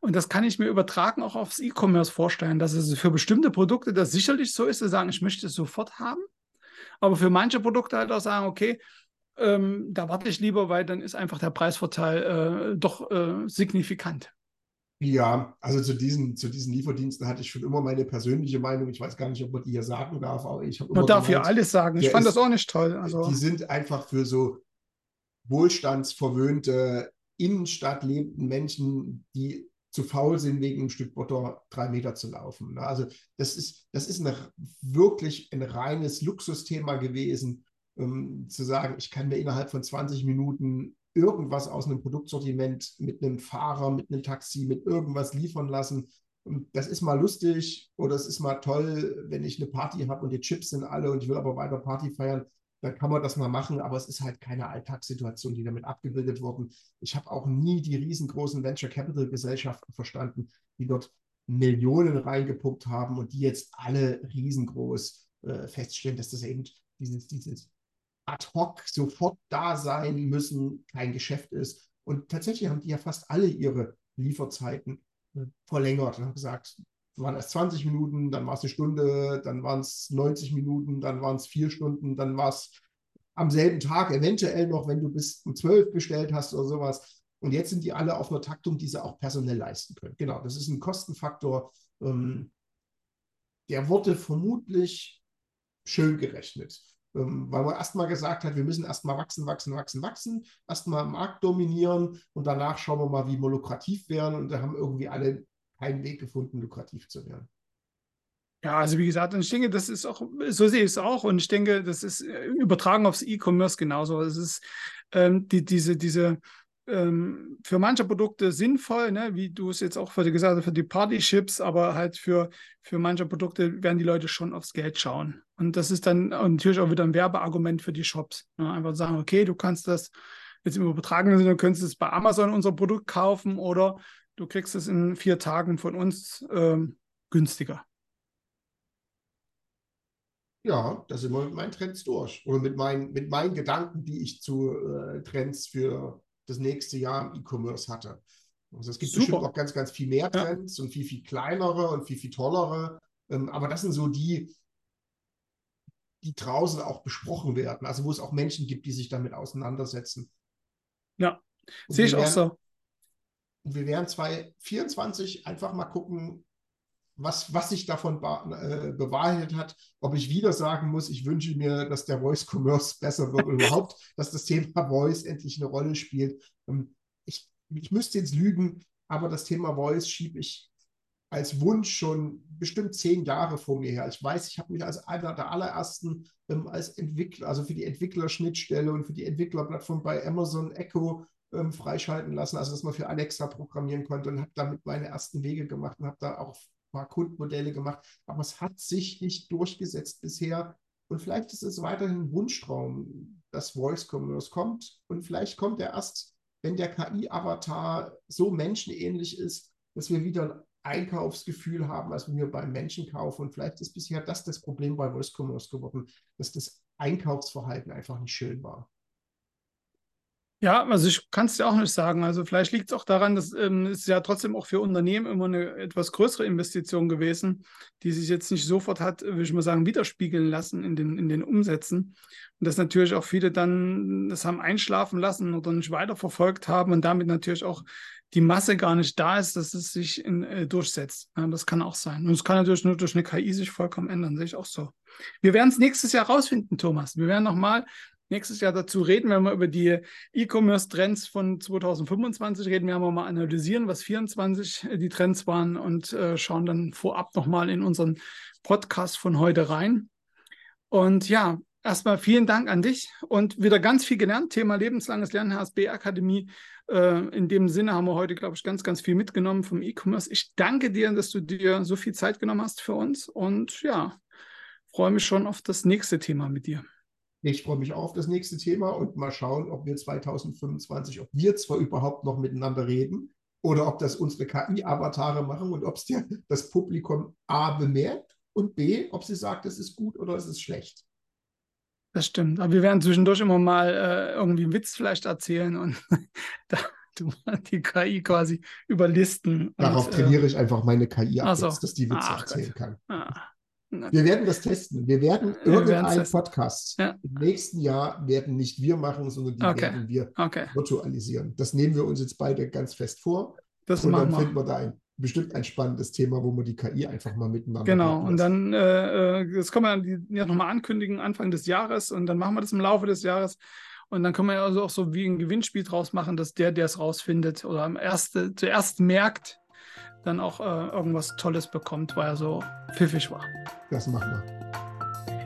Und das kann ich mir übertragen auch aufs E-Commerce vorstellen, dass es für bestimmte Produkte das sicherlich so ist, zu sagen, ich möchte es sofort haben, aber für manche Produkte halt auch sagen, okay, ähm, da warte ich lieber, weil dann ist einfach der Preisvorteil äh, doch äh, signifikant. Ja, also zu diesen, zu diesen Lieferdiensten hatte ich schon immer meine persönliche Meinung. Ich weiß gar nicht, ob man die hier sagen darf, aber ich habe Man darf hier alles sagen. Ich fand ist, das auch nicht toll. Also. Die sind einfach für so wohlstandsverwöhnte, Innenstadt lebenden Menschen, die zu faul sind, wegen einem Stück Butter drei Meter zu laufen. Also das ist, das ist eine, wirklich ein reines Luxusthema gewesen, um zu sagen, ich kann mir innerhalb von 20 Minuten irgendwas aus einem Produktsortiment mit einem Fahrer, mit einem Taxi, mit irgendwas liefern lassen. Das ist mal lustig oder es ist mal toll, wenn ich eine Party habe und die Chips sind alle und ich will aber weiter Party feiern, dann kann man das mal machen, aber es ist halt keine Alltagssituation, die damit abgebildet wurden. Ich habe auch nie die riesengroßen Venture Capital Gesellschaften verstanden, die dort Millionen reingepumpt haben und die jetzt alle riesengroß äh, feststellen, dass das eben dieses, dieses ad hoc sofort da sein müssen, kein Geschäft ist. Und tatsächlich haben die ja fast alle ihre Lieferzeiten verlängert und haben gesagt, es waren erst 20 Minuten, dann war es eine Stunde, dann waren es 90 Minuten, dann waren es vier Stunden, dann war es am selben Tag, eventuell noch, wenn du bis um 12 bestellt hast oder sowas. Und jetzt sind die alle auf einer Taktung, die sie auch personell leisten können. Genau, das ist ein Kostenfaktor, ähm, der wurde vermutlich schön gerechnet. Ähm, weil man erstmal gesagt hat, wir müssen erstmal wachsen, wachsen, wachsen, wachsen, erstmal am Markt dominieren und danach schauen wir mal, wie wir lukrativ werden. Und da haben irgendwie alle keinen Weg gefunden, lukrativ zu werden. Ja, also wie gesagt, ich denke, das ist auch, so sehe ich es auch. Und ich denke, das ist äh, übertragen aufs E-Commerce genauso. Es ist ähm, die, diese, diese ähm, für manche Produkte sinnvoll, ne? wie du es jetzt auch für gesagt hast, für die Party-Chips, aber halt für, für manche Produkte werden die Leute schon aufs Geld schauen. Und das ist dann natürlich auch wieder ein Werbeargument für die Shops. Ne? Einfach sagen, okay, du kannst das jetzt im übertragenen Sinne, könntest es bei Amazon unser Produkt kaufen oder du kriegst es in vier Tagen von uns ähm, günstiger. Ja, da sind wir mit meinen Trends durch. Oder mit meinen, mit meinen Gedanken, die ich zu äh, Trends für das nächste Jahr im E-Commerce hatte. Also es gibt Super. bestimmt auch ganz, ganz viel mehr Trends ja. und viel, viel kleinere und viel, viel tollere. Ähm, aber das sind so die, die draußen auch besprochen werden. Also wo es auch Menschen gibt, die sich damit auseinandersetzen. Ja, sehe ich werden, auch so. Und wir werden 2024 einfach mal gucken, was, was sich davon äh, bewahrheitet hat, ob ich wieder sagen muss, ich wünsche mir, dass der Voice Commerce besser wird oder überhaupt, dass das Thema Voice endlich eine Rolle spielt. Ähm, ich, ich müsste jetzt lügen, aber das Thema Voice schiebe ich als Wunsch schon bestimmt zehn Jahre vor mir her. Ich weiß, ich habe mich als einer der allerersten ähm, als Entwickler, also für die Entwicklerschnittstelle und für die Entwicklerplattform bei Amazon Echo ähm, freischalten lassen, also dass man für Alexa programmieren konnte und habe damit meine ersten Wege gemacht und habe da auch paar Kundenmodelle gemacht. Aber es hat sich nicht durchgesetzt bisher. Und vielleicht ist es weiterhin ein Wunschtraum, dass Voice Commerce kommt. Und vielleicht kommt er erst, wenn der KI-Avatar so menschenähnlich ist, dass wir wieder Einkaufsgefühl haben, als wenn wir beim Menschen kaufen. Und vielleicht ist bisher das das Problem bei Voice Commerce geworden, dass das Einkaufsverhalten einfach nicht schön war. Ja, also ich kann es dir auch nicht sagen. Also vielleicht liegt es auch daran, dass ähm, es ja trotzdem auch für Unternehmen immer eine etwas größere Investition gewesen, die sich jetzt nicht sofort hat, würde ich mal sagen, widerspiegeln lassen in den, in den Umsätzen. Und dass natürlich auch viele dann das haben einschlafen lassen oder nicht weiterverfolgt haben und damit natürlich auch die Masse gar nicht da ist, dass es sich in, äh, durchsetzt. Ja, das kann auch sein. Und es kann natürlich nur durch eine KI sich vollkommen ändern, sehe ich auch so. Wir werden es nächstes Jahr rausfinden, Thomas. Wir werden nochmal nächstes Jahr dazu reden, wenn wir über die E-Commerce-Trends von 2025 reden. Wir haben mal analysieren, was 24 äh, die Trends waren und äh, schauen dann vorab nochmal in unseren Podcast von heute rein. Und ja, erstmal vielen Dank an dich und wieder ganz viel gelernt. Thema lebenslanges Lernen, HSB Akademie. Äh, in dem Sinne haben wir heute, glaube ich, ganz, ganz viel mitgenommen vom E-Commerce. Ich danke dir, dass du dir so viel Zeit genommen hast für uns und ja, freue mich schon auf das nächste Thema mit dir. Ich freue mich auch auf das nächste Thema und mal schauen, ob wir 2025, ob wir zwar überhaupt noch miteinander reden oder ob das unsere KI-Avatare machen und ob es dir das Publikum A bemerkt und B, ob sie sagt, es ist gut oder es ist schlecht. Das stimmt. Aber wir werden zwischendurch immer mal äh, irgendwie einen Witz vielleicht erzählen und da die KI quasi überlisten. Darauf und, äh, trainiere äh, ich einfach meine KI ab, so. dass die Witze Ach, erzählen Gott. kann. Ah. Wir werden das testen. Wir werden irgendeinen Podcast ja. im nächsten Jahr werden nicht wir machen, sondern die okay. werden wir okay. virtualisieren. Das nehmen wir uns jetzt beide ganz fest vor. Das und dann finden wir da ein, bestimmt ein spannendes Thema, wo wir die KI einfach mal miteinander Genau, und dann, äh, äh, das können wir dann ja nochmal ankündigen, Anfang des Jahres und dann machen wir das im Laufe des Jahres. Und dann können wir also auch so wie ein Gewinnspiel draus machen, dass der, der es rausfindet oder am erste, zuerst merkt, dann auch äh, irgendwas Tolles bekommt, weil er so pfiffig war. Das machen wir.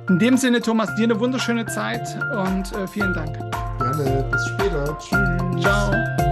In dem Sinne, Thomas, dir eine wunderschöne Zeit und äh, vielen Dank. Gerne, bis später. Tschüss. Ciao.